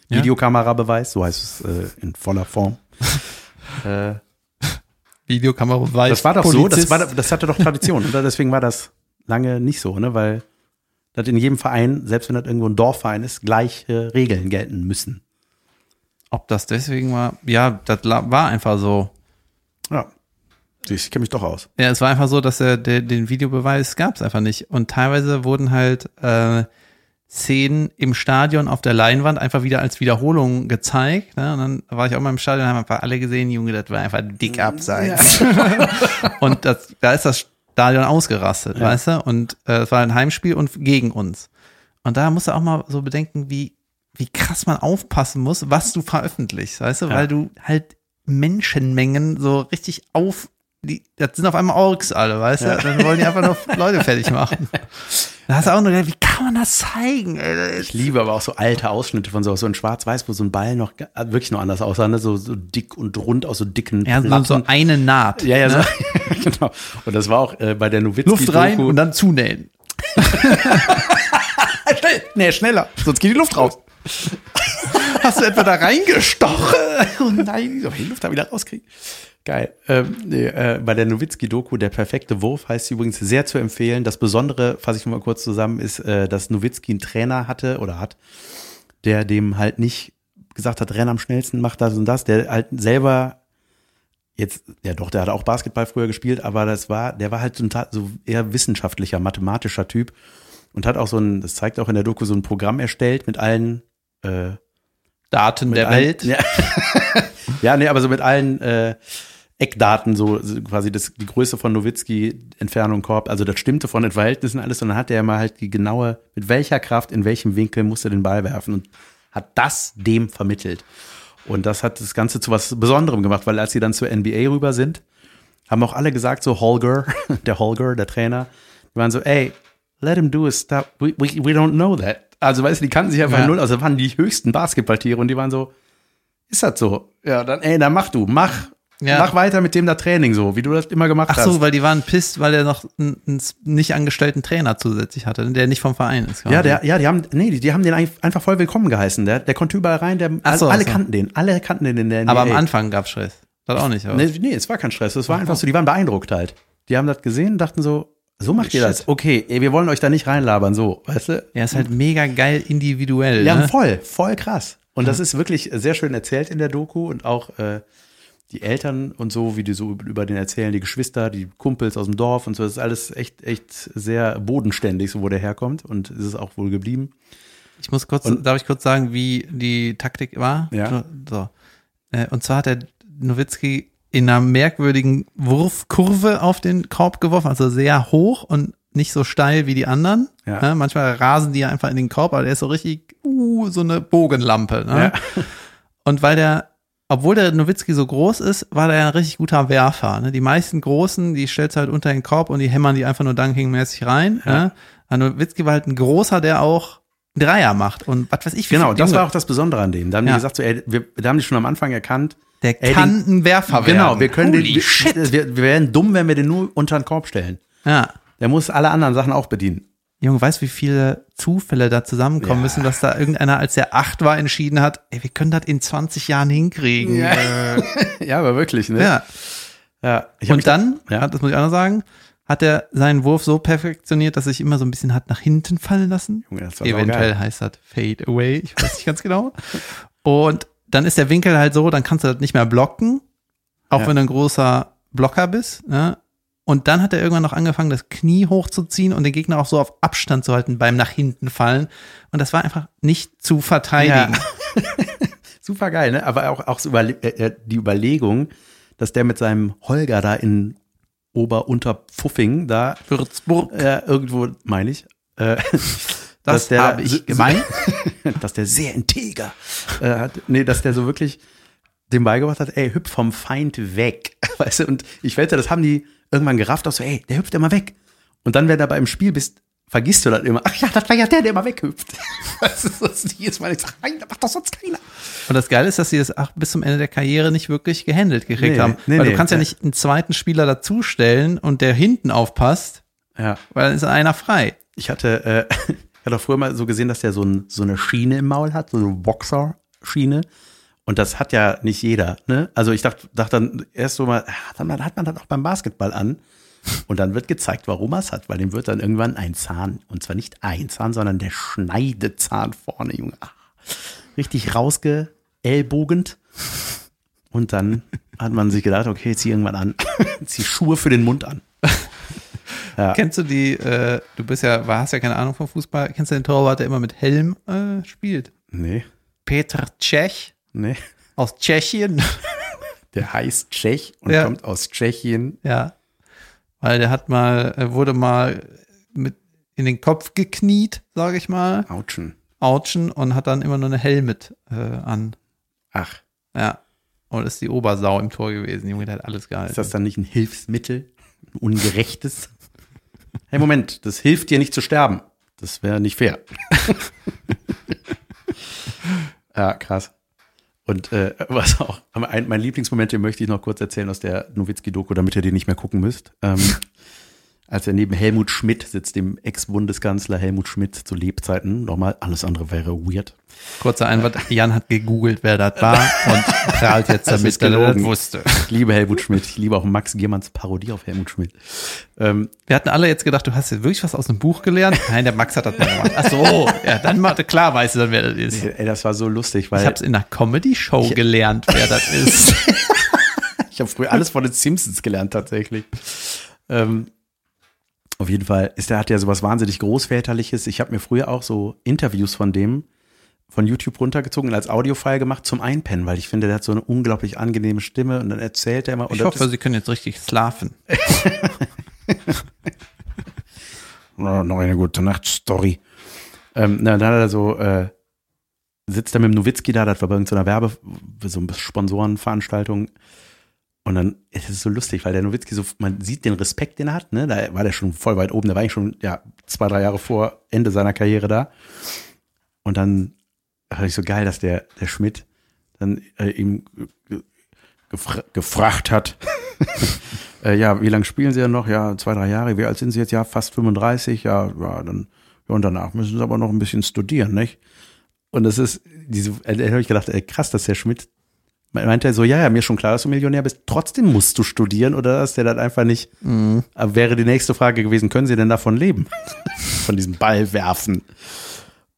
Ja. Videokamerabeweis, so heißt es äh, in voller Form. äh, Videokamerabeweis. das war doch so, das, Polizist. war, das hatte doch Tradition, oder? Deswegen war das lange nicht so, ne? Weil das in jedem Verein, selbst wenn das irgendwo ein Dorfverein ist, gleiche Regeln gelten müssen. Ob das deswegen war? Ja, das war einfach so. Ja. Ich kenne mich doch aus. Ja, es war einfach so, dass er der, den Videobeweis gab es einfach nicht. Und teilweise wurden halt äh, Szenen im Stadion auf der Leinwand einfach wieder als Wiederholung gezeigt. Ne? Und dann war ich auch mal im Stadion, haben einfach alle gesehen, Junge, das war einfach dick abseits. und das, da ist das Stadion ausgerastet, weißt du? Und äh, es war ein Heimspiel und gegen uns. Und da musst du auch mal so bedenken, wie, wie krass man aufpassen muss, was du veröffentlichst, weißt du? Ja. Weil du halt Menschenmengen so richtig auf, die, das sind auf einmal Orks alle, weißt du? Dann wollen die einfach nur Leute fertig machen. Da hast du auch nur gedacht, wie kann man das zeigen? Ey? Ich liebe aber auch so alte Ausschnitte von so, so in Schwarz-Weiß, wo so ein Ball noch ga- wirklich noch anders aussah, ne? so, so dick und rund aus so dicken Ja, so, so eine Naht. Ja, ja, ne? so, genau. Und das war auch äh, bei der Nowitzki Luft rein und dann zunähen. schnell, nee, schneller, sonst geht die Luft raus. Hast du etwa da reingestochen? Oh nein, ich die Luft da wieder rauskriegen? Geil. Ähm, nee, äh, bei der Nowitzki-Doku, der perfekte Wurf, heißt übrigens sehr zu empfehlen. Das Besondere, fasse ich mal kurz zusammen, ist, äh, dass Nowitzki einen Trainer hatte oder hat, der dem halt nicht gesagt hat, renn am schnellsten, mach das und das, der halt selber jetzt, ja doch, der hat auch Basketball früher gespielt, aber das war, der war halt so, ein, so eher wissenschaftlicher, mathematischer Typ und hat auch so ein, das zeigt auch in der Doku, so ein Programm erstellt mit allen äh, Daten der allen- Welt. Ja. ja, nee, aber so mit allen äh, Eckdaten, so, so quasi das, die Größe von Nowitzki, Entfernung, Korb, also das stimmte von den Verhältnissen alles und dann hat er mal halt die genaue, mit welcher Kraft, in welchem Winkel musste er den Ball werfen und hat das dem vermittelt. Und das hat das Ganze zu was Besonderem gemacht, weil als sie dann zur NBA rüber sind, haben auch alle gesagt, so Holger, der Holger, der Trainer, die waren so, ey, let him do his stuff, we, we, we don't know that. Also weißt du, die kannten sich einfach Ja. null, also das waren die höchsten Basketballtiere und die waren so, ist das so? Ja, dann, ey, dann mach du, mach, Ja. mach weiter mit dem da Training so, wie du das immer gemacht Ach hast. so, weil die waren pisst, weil er noch einen, einen nicht angestellten Trainer zusätzlich hatte, der nicht vom Verein ist. ja, der, ja, die haben, nee, die, die haben den einfach voll willkommen geheißen. Der, der konnte überall rein, der, Ach so, alle ach so. kannten den, alle kannten den in der NBA. Aber am Anfang gab's Stress. Das auch nicht. Aber. Nee, nee, es war kein Stress. Es war einfach so, die waren beeindruckt halt. Die haben das gesehen, dachten so, so macht ihr das. Okay, wir wollen euch da nicht reinlabern, so, weißt du? Ja, ist halt mega geil individuell. Ja, ne? voll, voll krass. Und das ist wirklich sehr schön erzählt in der Doku und auch äh, die Eltern und so, wie die so über den erzählen, die Geschwister, die Kumpels aus dem Dorf und so, das ist alles echt, echt sehr bodenständig, so wo der herkommt und ist es auch wohl geblieben. Ich muss kurz, Und- darf ich kurz sagen, wie die Taktik war? Ja. So. Äh, Und zwar hat der Nowitzki in einer merkwürdigen Wurfkurve auf den Korb geworfen, also sehr hoch und nicht so steil wie die anderen. Ja. Ne? Manchmal rasen die ja einfach in den Korb, aber der ist so richtig, uh, so eine Bogenlampe. Ne? Ja. Und weil der, obwohl der Nowitzki so groß ist, war der ein richtig guter Werfer. Ne? Die meisten Großen, die stellst du halt unter den Korb und die hämmern die einfach nur dunkingmäßig rein. Ja. Ne? Aber Nowitzki war halt ein großer, der auch Dreier macht und was weiß ich. Genau, das war auch das Besondere an dem. Da haben Ja. die gesagt, so, ey, wir, da haben die schon am Anfang erkannt, der ey, kann ein Werfer werden. genau, wir können Holy den, wir, shit. Wir, wir wären dumm, wenn wir den nur unter den Korb stellen. Ja. Der muss alle anderen Sachen auch bedienen. Junge, weißt du, wie viele Zufälle da zusammenkommen Ja. müssen, dass da irgendeiner, als der acht war, entschieden hat, ey, wir können das in 20 Jahren hinkriegen. Ja. Äh, ja, aber wirklich, ne? ja. ja. Und dann, ja. das muss ich auch noch sagen, hat er seinen Wurf so perfektioniert, dass er sich immer so ein bisschen hat nach hinten fallen lassen. Junge, das war Eventuell heißt das Fade Away, ich weiß nicht ganz genau. Und dann ist der Winkel halt so, dann kannst du das nicht mehr blocken, auch Ja. wenn du ein großer Blocker bist. Ne? Und dann hat er irgendwann noch angefangen, das Knie hochzuziehen und den Gegner auch so auf Abstand zu halten beim nach hinten fallen. Und das war einfach nicht zu verteidigen. Super geil, ne? Aber auch, auch überle äh, äh, die Überlegung, dass der mit seinem Holger da in Ober-Unter-Pfuffing da Würzburg, äh, irgendwo, meine ich, äh, das der habe ich gemeint. dass der sehr integer äh, hat. Nee, dass der so wirklich dem beigebracht hat, ey, hüpf vom Feind weg. Weißt du, und ich wette, das haben die irgendwann gerafft, auch so, ey, der hüpft immer weg. Und dann, wenn du dabei im Spiel bist, vergisst du das immer. Ach ja, das war ja der, der immer weghüpft. Das ist das jedes Mal, ich sag, nein, das macht doch sonst keiner. Und das Geile ist, dass sie das auch bis zum Ende der Karriere nicht wirklich gehandelt gekriegt Nee, haben. nee, weil nee. du kannst ja nicht einen zweiten Spieler dazustellen und der hinten aufpasst, Ja. weil dann ist einer frei. Ich hatte, äh, ich hatte auch früher mal so gesehen, dass der so, ein, so eine Schiene im Maul hat, so eine Boxer-Schiene. Und das hat ja nicht jeder, ne? Also ich dachte, dachte dann erst so mal, ah, dann hat man das auch beim Basketball an. Und dann wird gezeigt, warum er es hat, weil dem wird dann irgendwann ein Zahn, und zwar nicht ein Zahn, sondern der Schneidezahn vorne, Junge. Ah, richtig rausgeellbogend. Und dann hat man sich gedacht, okay, zieh irgendwann an. zieh Schuhe für den Mund an. Kennst du die, äh, du bist ja, hast ja keine Ahnung vom Fußball, kennst du den Torwart, der immer mit Helm äh, spielt? Nee, Peter Cech nee. aus Tschechien. Der heißt Tschech und Ja. kommt aus Tschechien. ja. Weil der hat mal, er wurde mal mit in den Kopf gekniet, sage ich mal, Autschen. Autschen und hat dann immer nur eine Helmet äh, an. Ach, Ja. Und ist die Obersau im Tor gewesen. Junge, der hat alles gehalten. ist das dann nicht ein Hilfsmittel? Ein ungerechtes? Hey, Moment, das hilft dir nicht zu sterben. Das wäre nicht fair. ja, krass. Und äh, was auch, mein Lieblingsmoment, den möchte ich noch kurz erzählen aus der Nowitzki-Doku, damit ihr den nicht mehr gucken müsst. Ähm, als er neben Helmut Schmidt sitzt, dem Ex-Bundeskanzler Helmut Schmidt zu Lebzeiten. Nochmal, alles andere wäre weird. Kurzer Einwand, Jan hat gegoogelt, wer das war und prahlt jetzt damit, dass er das wusste. Ich liebe Helmut Schmidt. Ich liebe auch Max Giermanns Parodie auf Helmut Schmidt. Ähm, Wir hatten alle jetzt gedacht, du hast jetzt wirklich was aus dem Buch gelernt. Nein, der Max hat das mal gemacht. Ach so, ja, dann mal, klar weißt du dann, wer das ist. ey, das war so lustig, weil Ich habe es in einer Comedy-Show gelernt, wer das ist. Ich habe früher alles von den Simpsons gelernt, tatsächlich. Ähm, auf jeden Fall ist der hat ja sowas wahnsinnig Großväterliches. Ich habe mir früher auch so Interviews von dem von YouTube runtergezogen und als Audiofile gemacht zum Einpennen, weil ich finde, der hat so eine unglaublich angenehme Stimme und dann erzählt er immer. Ich hoffe, Sie können jetzt richtig schlafen. Oh, noch eine gute Nacht-Story. Ähm, na, dann hat er so, äh, sitzt er mit dem Nowitzki da, das war bei irgendeiner Werbe, so eine Sponsorenveranstaltung. Und dann ist es so lustig, weil der Nowitzki so, man sieht den Respekt, den er hat, ne? Da war der schon voll weit oben, da war ich schon, ja, zwei, drei Jahre vor Ende seiner Karriere da. Und dann fand ich so geil, dass der, der Schmidt dann äh, ihm ge- gefra gefragt hat, äh, ja, wie lange spielen Sie denn noch? Ja, zwei, drei Jahre. Wie alt sind Sie jetzt? Ja, fast 35. Ja, ja, dann, ja, und danach müssen Sie aber noch ein bisschen studieren, nicht? Und das ist, diese, äh, da habe ich gedacht, ey, krass, dass der Schmidt, meinte er so, ja, ja, mir schon klar, dass du Millionär bist, trotzdem musst du studieren oder dass der dann einfach nicht, aber wäre die nächste Frage gewesen, können Sie denn davon leben? Von diesem Ball werfen.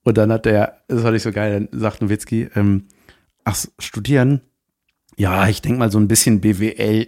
Und dann hat der, das fand ich so geil, dann sagt Nowitzki, ähm, ach, studieren? Ja, ich denke mal so ein bisschen BWL.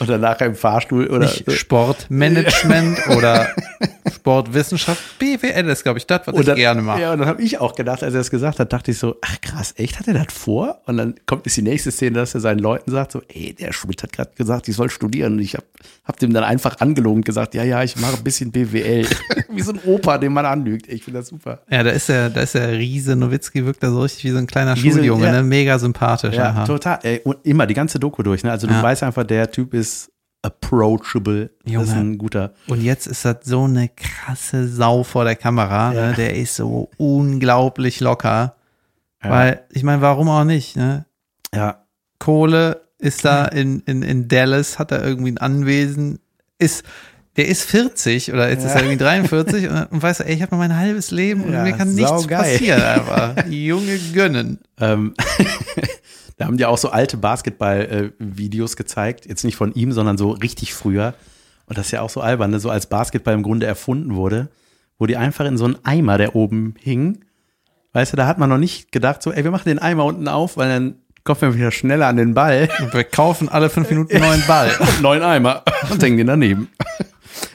oder nachher im Fahrstuhl oder Nicht Sportmanagement oder Sportwissenschaft. BWL ist, glaube ich, das, was Und ich dann, gerne mache. Ja, und dann habe ich auch gedacht, als er das gesagt hat, dachte ich so, ach krass, echt, hat er das vor? Und dann kommt jetzt die nächste Szene, dass er seinen Leuten sagt, so, ey, der Schmidt hat gerade gesagt, ich soll studieren. Und ich habe hab dem dann einfach angelogen und gesagt, ja, ja, ich mache ein bisschen BWL. wie so ein Opa, den man anlügt. Ich finde das super. Ja, da ist der, da ist der Riese Nowitzki, wirkt da so richtig wie so ein kleiner Wie so- Schuljunge, ja. ne? Mega sympathisch. Ja, aha. total. Ey, und immer die ganze Doku durch. Ne? Also du Ja. weißt einfach, der Typ ist approachable. Das ist Junge. ein guter. Und jetzt ist das so eine krasse Sau vor der Kamera. Ja. Ne? Der ist so unglaublich locker. Ja. Weil, ich meine, warum auch nicht? Ne? Ja, Kohle ist da in, in, in Dallas, hat er irgendwie ein Anwesen, ist, der ist 40 oder jetzt ist Ja. er irgendwie 43 und, und weißt du, ey, ich habe noch mein halbes Leben und Ja, mir kann nichts saugeil. passieren. Die Junge gönnen. Ähm, da haben die auch so alte Basketball-Videos gezeigt. Jetzt nicht von ihm, sondern so richtig früher. Und das ist ja auch so albern, ne? so als Basketball im Grunde erfunden wurde, wo die einfach in so einen Eimer, der oben hing, weißt du, da hat man noch nicht gedacht, so, ey, wir machen den Eimer unten auf, weil dann kommt man wieder schneller an den Ball. Und wir kaufen alle fünf Minuten einen neuen Ball. Neuen Eimer und hängen den daneben.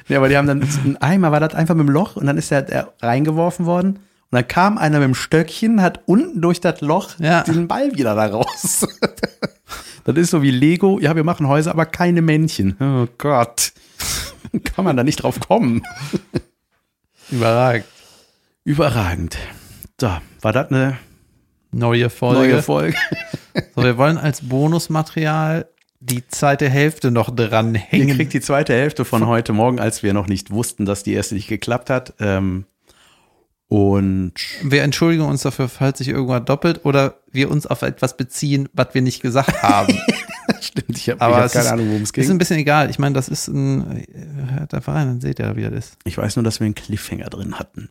Ja, aber die haben dann, ein Eimer war das einfach mit dem Loch und dann ist der, der reingeworfen worden. Und dann kam einer mit dem Stöckchen, hat unten durch das Loch Ja. den Ball wieder da raus. das ist so wie Lego. Ja, wir machen Häuser, aber keine Männchen. Oh Gott. Kann man da nicht drauf kommen. Überragend. Überragend. So, war das eine Neue Folge. neue Folge? So, wir wollen als Bonusmaterial die zweite Hälfte noch dran Ihr kriegt die zweite Hälfte von heute Morgen, als wir noch nicht wussten, dass die erste nicht geklappt hat. Ähm, und Wir entschuldigen uns dafür, falls sich irgendwas doppelt oder wir uns auf etwas beziehen, was wir nicht gesagt haben. stimmt, ich habe hab es keine ist, Ahnung, worum es Ist ein bisschen egal. Ich meine, das ist ein, hört einfach rein, dann seht ihr, wie das ist. Ich weiß nur, dass wir einen Cliffhanger drin hatten.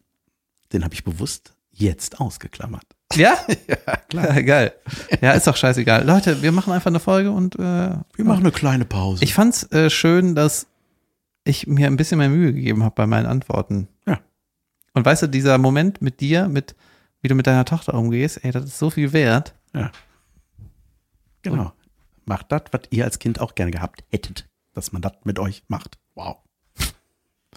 Den habe ich bewusst jetzt ausgeklammert. Ja? ja, klar. geil. Ja, ist doch scheißegal. Leute, wir machen einfach eine Folge und äh, Wir machen eine kleine Pause. ich fand's äh, schön, dass ich mir ein bisschen mehr Mühe gegeben habe bei meinen Antworten. Ja. Und weißt du, dieser Moment mit dir, mit wie du mit deiner Tochter umgehst, ey, das ist so viel wert. ja. Genau. Macht das, was ihr als Kind auch gerne gehabt hättet, dass man das mit euch macht. Wow.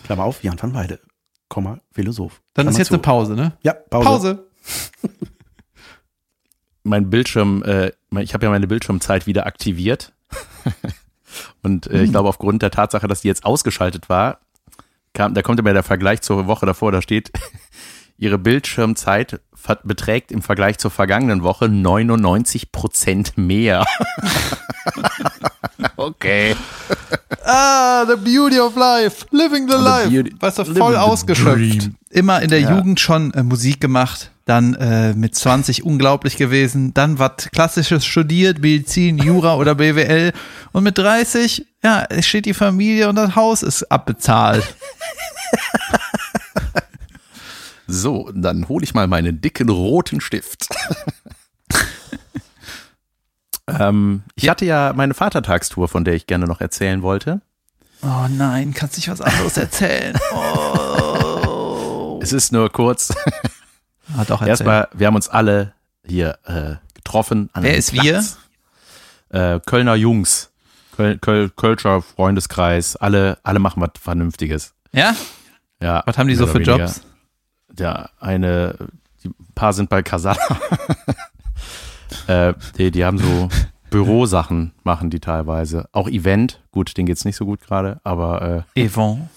Klammer auf, Jan van Weide, Komma, Philosoph. Dann Klammer ist jetzt zu. eine Pause, ne? Ja, Pause. Pause. mein Bildschirm, äh, ich habe ja meine Bildschirmzeit wieder aktiviert. Und äh, ich glaube, aufgrund der Tatsache, dass die jetzt ausgeschaltet war, kam, da kommt immer der Vergleich zur Woche davor, da steht, ihre Bildschirmzeit beträgt im Vergleich zur vergangenen Woche 99 Prozent mehr. okay. Ah, the beauty of life. Living the, life. beauty- weißt du, voll the ausgeschöpft. Immer in der Ja. Jugend schon äh, Musik gemacht, dann äh, mit 20 unglaublich gewesen, dann was Klassisches studiert, Medizin, Jura oder BWL und mit 30, ja, es steht die Familie und das Haus ist abbezahlt. So, dann hole ich mal meinen dicken roten Stift. ähm, ich hatte ja meine Vatertagstour, von der ich gerne noch erzählen wollte. Oh nein, kannst nicht was anderes erzählen. Oh. Es ist nur kurz. Auch erzählt. Erstmal, wir haben uns alle hier äh, getroffen. An Wer ist Platz. Äh, Kölner Jungs. Köl Köl Kölscher Freundeskreis. Alle, alle machen was Vernünftiges. Ja? Ja, Was haben die so für weniger. Jobs? Der eine, die ein paar sind bei Kasala. äh, die, die haben so Bürosachen, machen die teilweise. Auch Event, gut, denen geht's nicht so gut gerade, aber äh, Yvonne.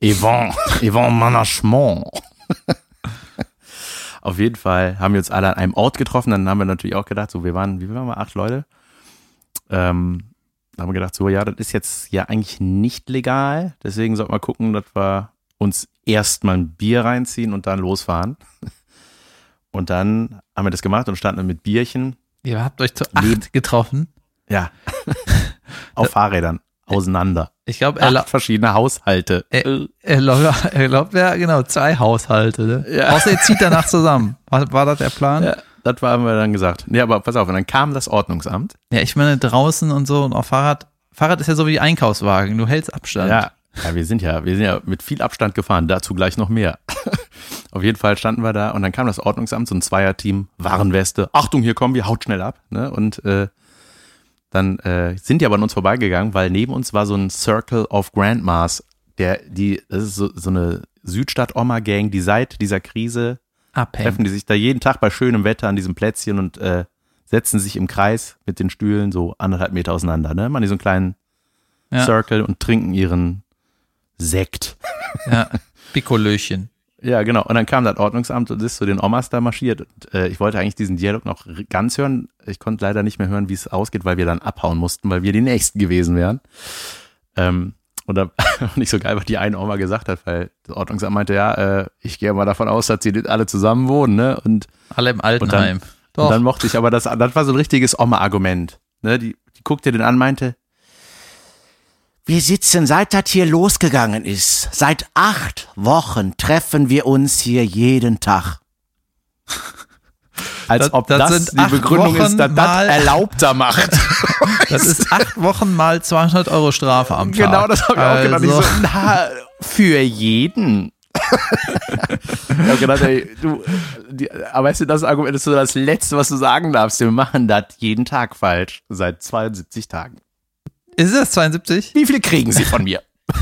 Event, Event Management. Auf jeden Fall haben wir uns alle an einem Ort getroffen. Dann haben wir natürlich auch gedacht, so wir waren, wie viel waren wir, acht Leute. Ähm, da haben wir gedacht, so ja, das ist jetzt ja eigentlich nicht legal. Deswegen sollten wir gucken, dass wir uns erstmal ein Bier reinziehen und dann losfahren. Und dann haben wir das gemacht und standen mit Bierchen, Ihr habt euch zu Leben. acht getroffen. ja, auf Fahrrädern auseinander. Ich glaube, er, Acht verschiedene Haushalte. er, er, glaubt, er glaubt, ja, genau, zwei Haushalte. Ne? Ja. Außer er zieht danach zusammen. War, war das der Plan? Ja, das haben wir dann gesagt. Nee, aber pass auf, und dann kam das Ordnungsamt. Ja, ich meine, draußen und so und auf Fahrrad. Fahrrad ist ja so wie Einkaufswagen. Du hältst Abstand. Ja, ja, wir sind ja, wir sind ja mit viel Abstand gefahren, dazu gleich noch mehr. Auf jeden Fall standen wir da und dann kam das Ordnungsamt, so ein Zweierteam, Warenweste, Achtung, hier kommen wir, haut schnell ab. Ne? Und äh, dann äh, sind die aber an uns vorbeigegangen, weil neben uns war so ein Circle of Grandmas, der, die, das ist so, so eine Südstadt-Oma-Gang, die seit dieser Krise treffen Abhängen. die sich da jeden Tag bei schönem Wetter an diesem Plätzchen und äh, setzen sich im Kreis mit den Stühlen so anderthalb Meter auseinander, ne? Machen die so einen kleinen Ja. Circle und trinken ihren Sekt. Ja. Pikolöchen. Ja, genau. Und dann kam das Ordnungsamt und ist zu den Omas da marschiert. Und, äh, ich wollte eigentlich diesen Dialog noch ganz hören. Ich konnte leider nicht mehr hören, wie es ausgeht, weil wir dann abhauen mussten, weil wir die Nächsten gewesen wären. Ähm, und da nicht so geil, was die eine Oma gesagt hat, weil das Ordnungsamt meinte, ja, äh, ich gehe mal davon aus, dass sie alle zusammen wohnen, ne? Und Alle im Altenheim. Und dann mochte ich aber das, das war so ein richtiges Oma-Argument. Ne, die, die guckte den an, meinte, Wir sitzen, seit das hier losgegangen ist. Seit acht Wochen treffen wir uns hier jeden Tag. Als Das- ob das das, die Begründung ist, Wochen dass das erlaubter macht. Das ist acht Wochen mal 200 Euro Strafe am Tag. genau, das habe ich auch gedacht. Ich Also, so, na, für jeden. ich habe gedacht, ey, du, die, aber weißt du, das Argument ist so das Letzte, was du sagen darfst. Wir machen das jeden Tag falsch. Seit 72 Tagen. Ist es 72? Wie viele kriegen sie von mir?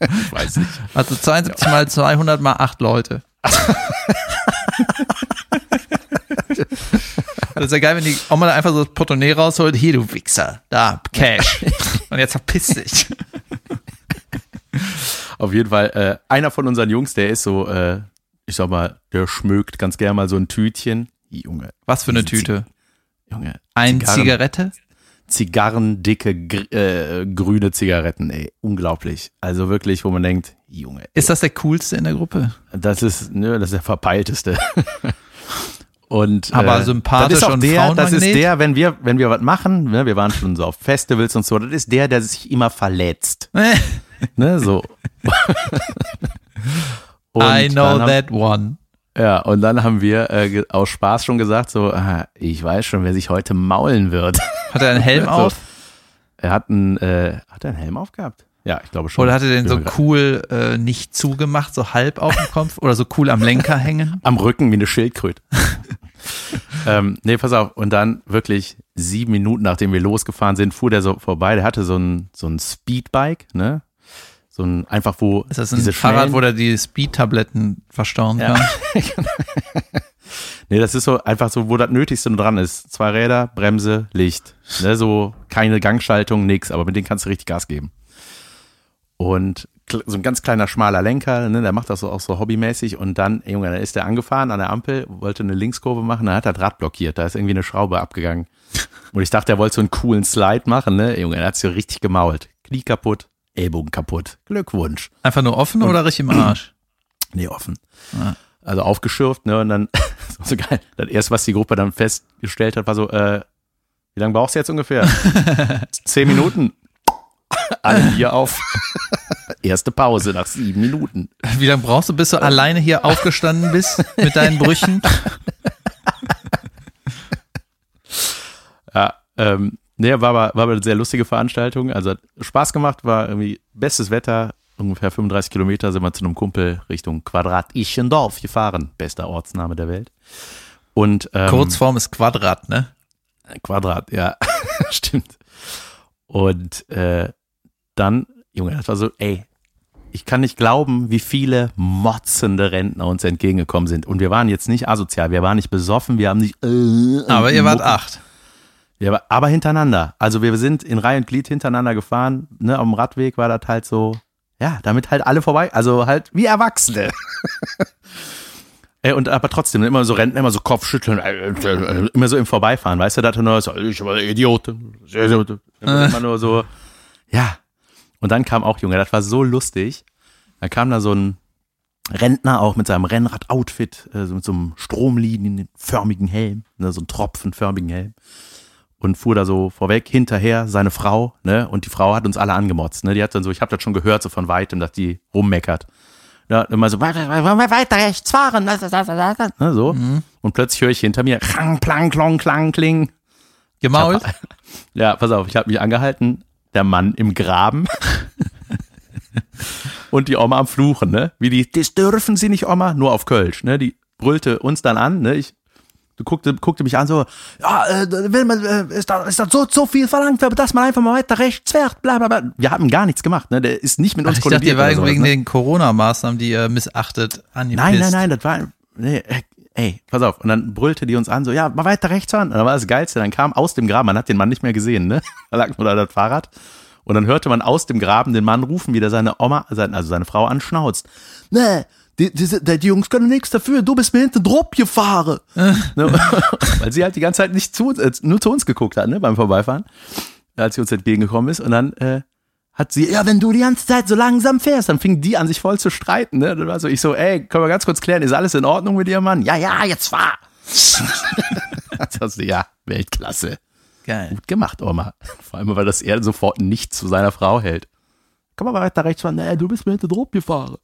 ich weiß nicht. Also 72 mal 200 mal 8 Leute. Das ist ja geil, wenn die Oma da einfach so das Portemonnaie rausholt. Hier, du Wichser. Da, Cash. Und jetzt verpiss dich. Auf jeden Fall, äh, einer von unseren Jungs, der ist so, äh, ich sag mal, der schmögt ganz gerne mal so ein Tütchen. Junge, Was für eine Tüte? Junge. Ein Zigarren- Zigarette? Zigarrendicke, äh, grüne Zigaretten, ey. Unglaublich. Also wirklich, wo man denkt, Junge, Ist das der coolste in der Gruppe? das ist, ne, das ist der verpeilteste. Und, Aber sympathisch das ist auch und der, das ist der, wenn wir, wenn wir was machen, ne, wir waren schon so auf Festivals und so, das ist der, der sich immer verletzt. Ne, so. Und I know that one. Ja, und dann haben wir äh, aus Spaß schon gesagt, so, ah, ich weiß schon, wer sich heute maulen wird. Hat er einen Helm So. auf? Er hat einen, äh, hat er einen Helm aufgehabt? Ja, ich glaube schon. Oder hat er den so cool äh, nicht zugemacht, so halb auf dem Kopf? Oder so cool am Lenker hängen? Am Rücken wie eine Schildkröte. ähm, nee, pass auf. Und dann wirklich sieben Minuten, nachdem wir losgefahren sind, fuhr der so vorbei. Der hatte so ein, so ein Speedbike, ne? So ein, einfach wo Ist das ein diese Fahrrad, wo der die Speed-Tabletten verstauen Ja. kann? Nee, das ist so einfach so, wo das Nötigste nur dran ist. Zwei Räder, Bremse, Licht. Ne, so keine Gangschaltung, nix, aber mit denen kannst du richtig Gas geben. Und so ein ganz kleiner schmaler Lenker, ne, der macht das so auch so hobbymäßig und dann, Junge, dann ist der angefahren an der Ampel, wollte eine Linkskurve machen, dann hat er Rad blockiert, da ist irgendwie eine Schraube abgegangen. Und ich dachte, er wollte so einen coolen Slide machen, ne, Junge, er hat sich so richtig gemault. Knie kaputt, Ellbogen kaputt. Glückwunsch. Einfach nur offen oder richtig im Arsch? Nee, offen. Ah. Also aufgeschürft, ne, und dann, das war so geil. Das erste, was die Gruppe dann festgestellt hat, war so, äh, wie lange brauchst du jetzt ungefähr? Zehn Minuten. Alle hier auf. Erste Pause nach sieben Minuten. Wie lange brauchst du, bis du alleine hier aufgestanden bist mit deinen Brüchen? Ja, ähm, nee, war aber, war aber eine sehr lustige Veranstaltung. Also hat Spaß gemacht, war irgendwie bestes Wetter. Ungefähr 35 Kilometer sind wir zu einem Kumpel Richtung Quadrat Ischendorf gefahren. Bester Ortsname der Welt. Und ähm, Kurzform ist Quadrat, ne? Quadrat, ja, stimmt. Und äh, dann, Junge, das war so, ey, ich kann nicht glauben, wie viele motzende Rentner uns entgegengekommen sind. Und wir waren jetzt nicht asozial, wir waren nicht besoffen, wir haben nicht. Äh, Aber ihr wart Mucke- acht. Ja, aber, aber hintereinander. Also wir sind in Reihe und Glied hintereinander gefahren. Ne, am Radweg war das halt so, ja, damit halt alle vorbei. Also halt wie Erwachsene. Ey, und aber trotzdem immer so Rentner, immer so Kopfschütteln, äh, äh, immer so im Vorbeifahren, weißt du, da hat er nur so, ich war Idiot, Idiot. Immer nur so, ja. Und dann kam auch, Junge, das war so lustig. Dann kam da so ein Rentner auch mit seinem Rennrad-Outfit, äh, so mit so einem stromlinienförmigen Helm, ne, so einem tropfenförmigen Helm und fuhr da so vorweg, hinterher seine Frau, ne, und die Frau hat uns alle angemotzt, ne, die hat dann so, ich habe das schon gehört, so von weitem, dass die rummeckert. Ja, immer so, weiter, rechts fahren, ne, so. Und plötzlich höre ich hinter mir, klang, klang, klong, klang, kling. Gemault? Ja, pass auf, ich habe mich angehalten, der Mann im Graben und die Oma am Fluchen, ne? Wie die, das dürfen sie nicht, Oma, nur auf Kölsch, ne? Die brüllte uns dann an, ne? Ich, du guckte, guckte mich an so, ja, äh, will man, äh, ist da, ist das so, so viel verlangt, dass man einfach mal weiter rechts fährt, bla, bla, bla. Wir haben gar nichts gemacht, ne? Der ist nicht mit Ach, uns ich dachte, ihr war sowas, wegen ne? den Corona-Maßnahmen, die ihr missachtet, angepisst. Nein, nein, nein, das war, nee, äh, ey, pass auf. Und dann brüllte die uns an, so, ja, mal weiter rechts fahren. Und dann war das Geilste, dann kam aus dem Graben, man hat den Mann nicht mehr gesehen, ne? Da lag nur da das Fahrrad. Und dann hörte man aus dem Graben den Mann rufen, wie der seine Oma, also seine Frau anschnauzt. Nee, die, die, die, Jungs können nichts dafür, du bist mir hinten drauf gefahren. ne? Weil sie halt die ganze Zeit nicht zu uns, äh, nur zu uns geguckt hat, ne, beim Vorbeifahren, als sie uns entgegengekommen ist. Und dann, äh, hat sie, ja, wenn du die ganze Zeit so langsam fährst, dann fing die an, sich voll zu streiten. Ne? Dann war so, ich so, ey, können wir ganz kurz klären, ist alles in Ordnung mit dir, Mann? Ja, ja, jetzt fahr. also, ja, Weltklasse. Geil. Gut gemacht, Oma. Vor allem, weil das er sofort nicht zu seiner Frau hält. Komm mal weiter rechts fahren. Nee, du bist mir hinter drauf gefahren.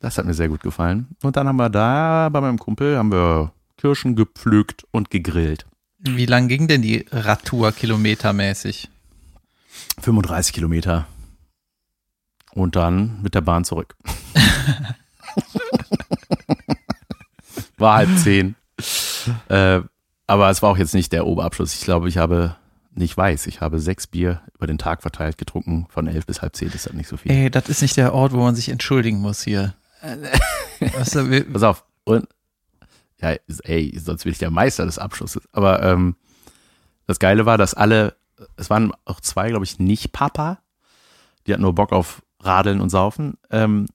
Das hat mir sehr gut gefallen. Und dann haben wir da bei meinem Kumpel, haben wir Kirschen gepflückt und gegrillt. Wie lang ging denn die Radtour kilometermäßig? 35 Kilometer. Und dann mit der Bahn zurück. war halb zehn. Äh, aber es war auch jetzt nicht der Oberabschluss. Ich glaube, ich habe, nicht weiß, ich habe sechs Bier über den Tag verteilt getrunken. Von elf bis halb zehn ist das nicht so viel. Ey, das ist nicht der Ort, wo man sich entschuldigen muss hier. Wir, Pass auf. Und, ja, ey, sonst bin ich der Meister des Abschlusses. Aber ähm, das Geile war, dass alle, es waren auch zwei, glaube ich, nicht Papa. Die hatten nur Bock auf Radeln und Saufen. Ähm,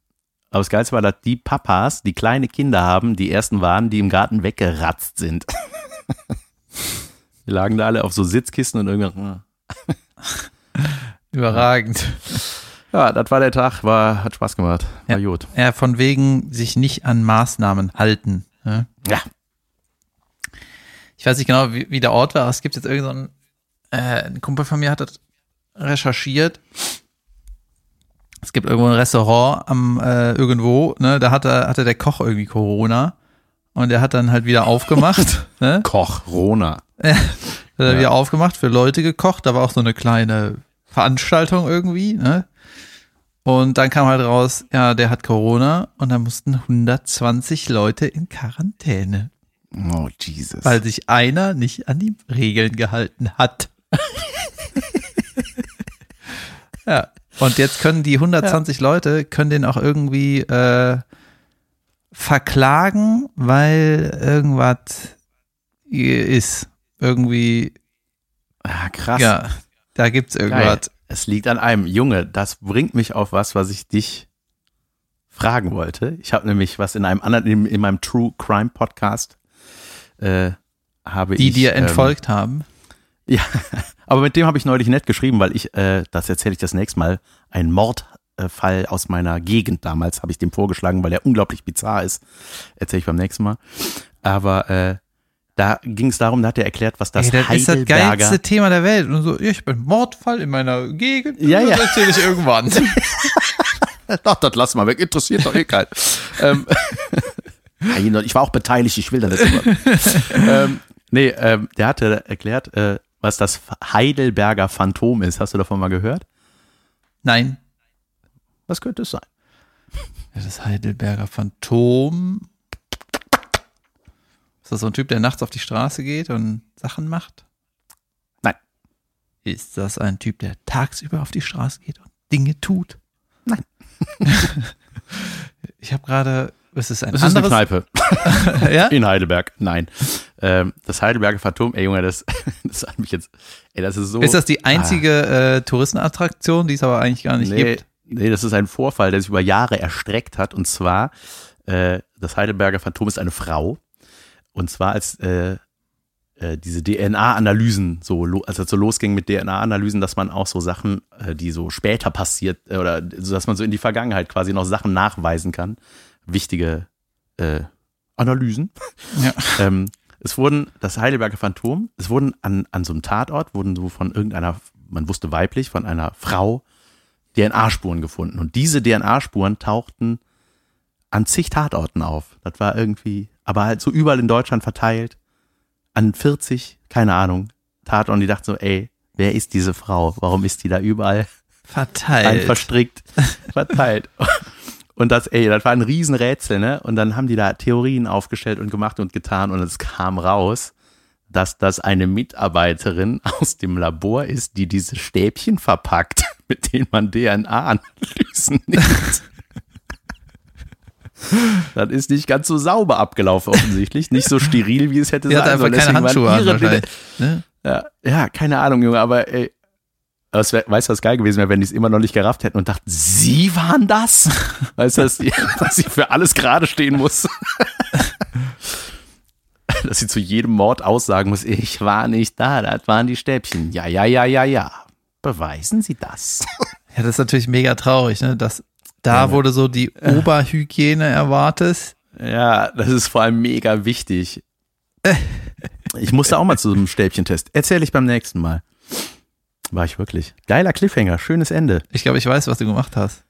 aber das Geilste war, dass die Papas, die kleine Kinder haben, die ersten waren, die im Garten weggeratzt sind. Wir lagen da alle auf so Sitzkisten und irgendwann. überragend. Ja, das war der Tag, war, hat Spaß gemacht. War Ja. gut. Ja, von wegen sich nicht an Maßnahmen halten. Ja? Ja. Ich weiß nicht genau, wie, wie der Ort war, es gibt jetzt irgendeinen, so äh, ein Kumpel von mir hat das recherchiert. Es gibt irgendwo ein Restaurant am äh, irgendwo, ne, da hatte, hatte der Koch irgendwie Corona und der hat dann halt wieder aufgemacht, ne? Koch, Rona. Hat er Ja. wieder aufgemacht, für Leute gekocht, da war auch so eine kleine Veranstaltung irgendwie, ne? Und dann kam halt raus, ja, der hat Corona und da mussten 120 Leute in Quarantäne, Oh, Jesus. weil sich einer nicht an die Regeln gehalten hat. ja. Und jetzt können die 120 Leute, können den auch irgendwie äh, verklagen, weil irgendwas ist. Irgendwie ah, krass. ja, da gibt's irgendwas. Es liegt an einem. Junge, das bringt mich auf was, was ich dich fragen wollte. Ich habe nämlich was in einem anderen, in, in meinem True Crime Podcast, äh, habe Die ich. dir ähm, entfolgt haben. Ja, aber mit dem habe ich neulich nett geschrieben, weil ich, äh, das erzähle ich das nächste Mal, ein Mordfall aus meiner Gegend damals habe ich dem vorgeschlagen, weil der unglaublich bizarr ist. Erzähle ich beim nächsten Mal. Aber äh, da ging es darum, da hat er erklärt, was das, Ey, das ist das Heidelberger geilste Thema der Welt. Und so, ich bin Mordfall in meiner Gegend. Ja, das ja. erzähle ich irgendwann. Doch, das lass mal weg, interessiert doch eh keinen. ähm, ich war auch beteiligt, ich will da nicht drüber. ähm, nee, ähm, der hatte erklärt, äh, was das Heidelberger Phantom ist. Hast du davon mal gehört? Nein. Was könnte es sein? Das Heidelberger Phantom. Ist das so ein Typ, der nachts auf die Straße geht und Sachen macht? Nein. Ist das ein Typ, der tagsüber auf die Straße geht und Dinge tut? Nein. ich habe gerade, was ist ein Das ist eine anderes? Kneipe ja? in Heidelberg. Nein. Ähm, das Heidelberger Phantom, ey Junge, das, das hat mich jetzt, ey, das ist so. Ist das die einzige äh, Touristenattraktion, die es aber eigentlich gar nicht nee, gibt? nee, das ist ein Vorfall, der sich über Jahre erstreckt hat. Und zwar, äh, das Heidelberger Phantom ist eine Frau. Und zwar als äh, äh, diese DNA-Analysen so, als es so losging mit DNA-Analysen, dass man auch so Sachen, äh, die so später passiert, äh, oder so, dass man so in die Vergangenheit quasi noch Sachen nachweisen kann. Wichtige äh, Analysen. Ja. Ähm, es wurden, das Heidelberger Phantom, es wurden an, an so einem Tatort, wurden so von irgendeiner, man wusste weiblich, von einer Frau DNA-Spuren gefunden. Und diese DNA-Spuren tauchten an zig Tatorten auf. Das war irgendwie, aber halt so überall in Deutschland verteilt. An 40, keine Ahnung, Tatorten. Die dachten so, ey, wer ist diese Frau? Warum ist die da überall Verteilt. verstrickt, verteilt. Und das, ey, das war ein Riesenrätsel, ne? Und dann haben die da Theorien aufgestellt und gemacht und getan und es kam raus, dass das eine Mitarbeiterin aus dem Labor ist, die diese Stäbchen verpackt, mit denen man DNA-Analysen nimmt. Das ist nicht ganz so sauber abgelaufen offensichtlich, nicht so steril, wie es hätte sein einfach sollen. keine Deswegen waren Handschuhe an ihre. Ne? ja, ja, keine Ahnung, Junge, aber ey, aber wär, weißt du, was geil gewesen wäre, wenn die es immer noch nicht gerafft hätten und dachten, sie waren das? Weißt du, dass, die, dass sie für alles gerade stehen muss? dass sie zu jedem Mord aussagen muss, ich war nicht da, das waren die Stäbchen. Ja, ja, ja, ja, ja. Beweisen Sie das. Ja, das ist natürlich mega traurig, ne? Dass da Ja. wurde so die Oberhygiene erwartet. Ja, das ist vor allem mega wichtig. Ich musste auch mal zu so einem Stäbchentest. Erzähle ich beim nächsten Mal. War ich wirklich. Geiler Cliffhanger, schönes Ende. Ich glaube, ich weiß, was du gemacht hast.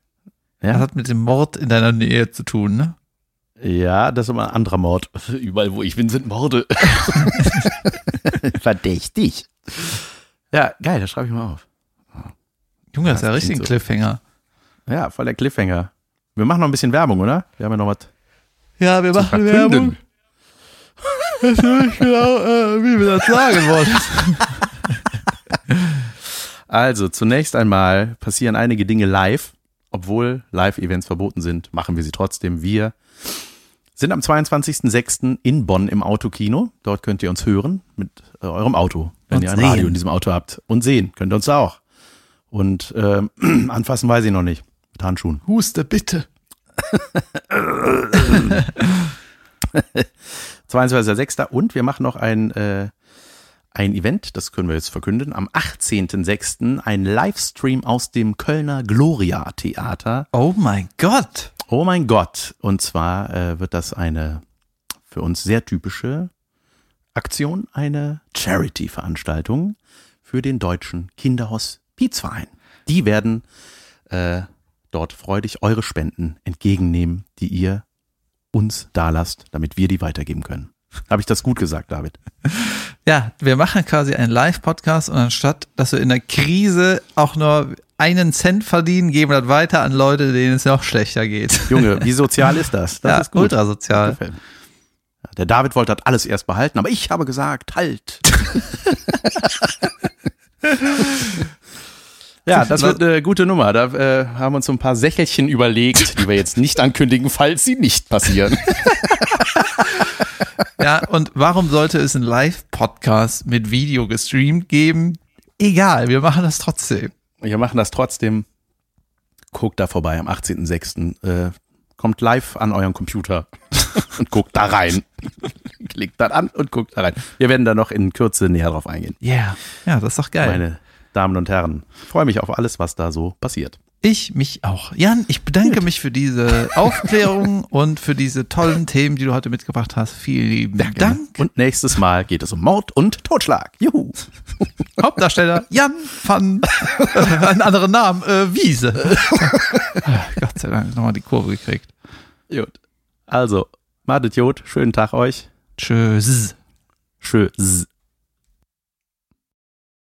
Das Ja, hat mit dem Mord in deiner Nähe zu tun, ne? Ja, das ist immer ein anderer Mord. Überall, wo ich bin, sind Morde. Verdächtig. Ja, geil, das schreibe ich mal auf. Junge, das ist ja Das richtig ein so. Cliffhanger. Ja, voll der Cliffhanger. Wir machen noch ein bisschen Werbung, oder? Wir haben ja noch was. Ja, wir machen verkünden. Ich weiß nicht genau, äh, wie wir das sagen wollen. Also, zunächst einmal passieren einige Dinge live. Obwohl Live-Events verboten sind, machen wir sie trotzdem. Wir sind am 22.06. in Bonn im Autokino. Dort könnt ihr uns hören mit äh, eurem Auto, wenn Und ihr ein sehen. Radio in diesem Auto habt. Und sehen könnt ihr uns da auch. Und ähm, anfassen weiß ich noch nicht. Mit Handschuhen. Huste bitte. 22.06. Und wir machen noch ein, äh, ein Event, das können wir jetzt verkünden, am 18.06. ein Livestream aus dem Kölner Gloria Theater. Oh mein Gott. Oh mein Gott. Und zwar äh, wird das eine für uns sehr typische Aktion, eine Charity-Veranstaltung für den deutschen Kinderhospizverein. Die werden äh, dort freudig eure Spenden entgegennehmen, die ihr uns dalasst, damit wir die weitergeben können. Habe ich das gut gesagt, David? Ja, wir machen quasi einen Live-Podcast und anstatt, dass wir in der Krise auch nur einen Cent verdienen, geben wir das weiter an Leute, denen es noch schlechter geht. Junge, wie sozial ist das? Das ja, ist gut. ultrasozial. Der David wollte das alles erst behalten, aber ich habe gesagt, halt. ja, das wird eine gute Nummer. Da äh, haben wir uns so ein paar Sächelchen überlegt, die wir jetzt nicht ankündigen, falls sie nicht passieren. Ja, und warum sollte es einen Live-Podcast mit Video gestreamt geben? Egal, wir machen das trotzdem. Wir machen das trotzdem. Guckt da vorbei am 18.06. Äh, kommt live an euren Computer und guckt da rein. Klickt dann an und guckt da rein. Wir werden da noch in Kürze näher drauf eingehen. Yeah. Ja, das ist doch geil. Meine Damen und Herren, ich freue mich auf alles, was da so passiert. Ich mich auch. Jan, ich bedanke mich für diese Aufklärung und für diese tollen Themen, die du heute mitgebracht hast. Vielen lieben Dank. Und nächstes Mal geht es um Mord und Totschlag. Juhu. Hauptdarsteller Jan van, äh, einen anderen Namen, äh, Wiese. Gott sei Dank nochmal die Kurve gekriegt. Gut. Also, Madet Jod, schönen Tag euch. Tschüss. Tschüss.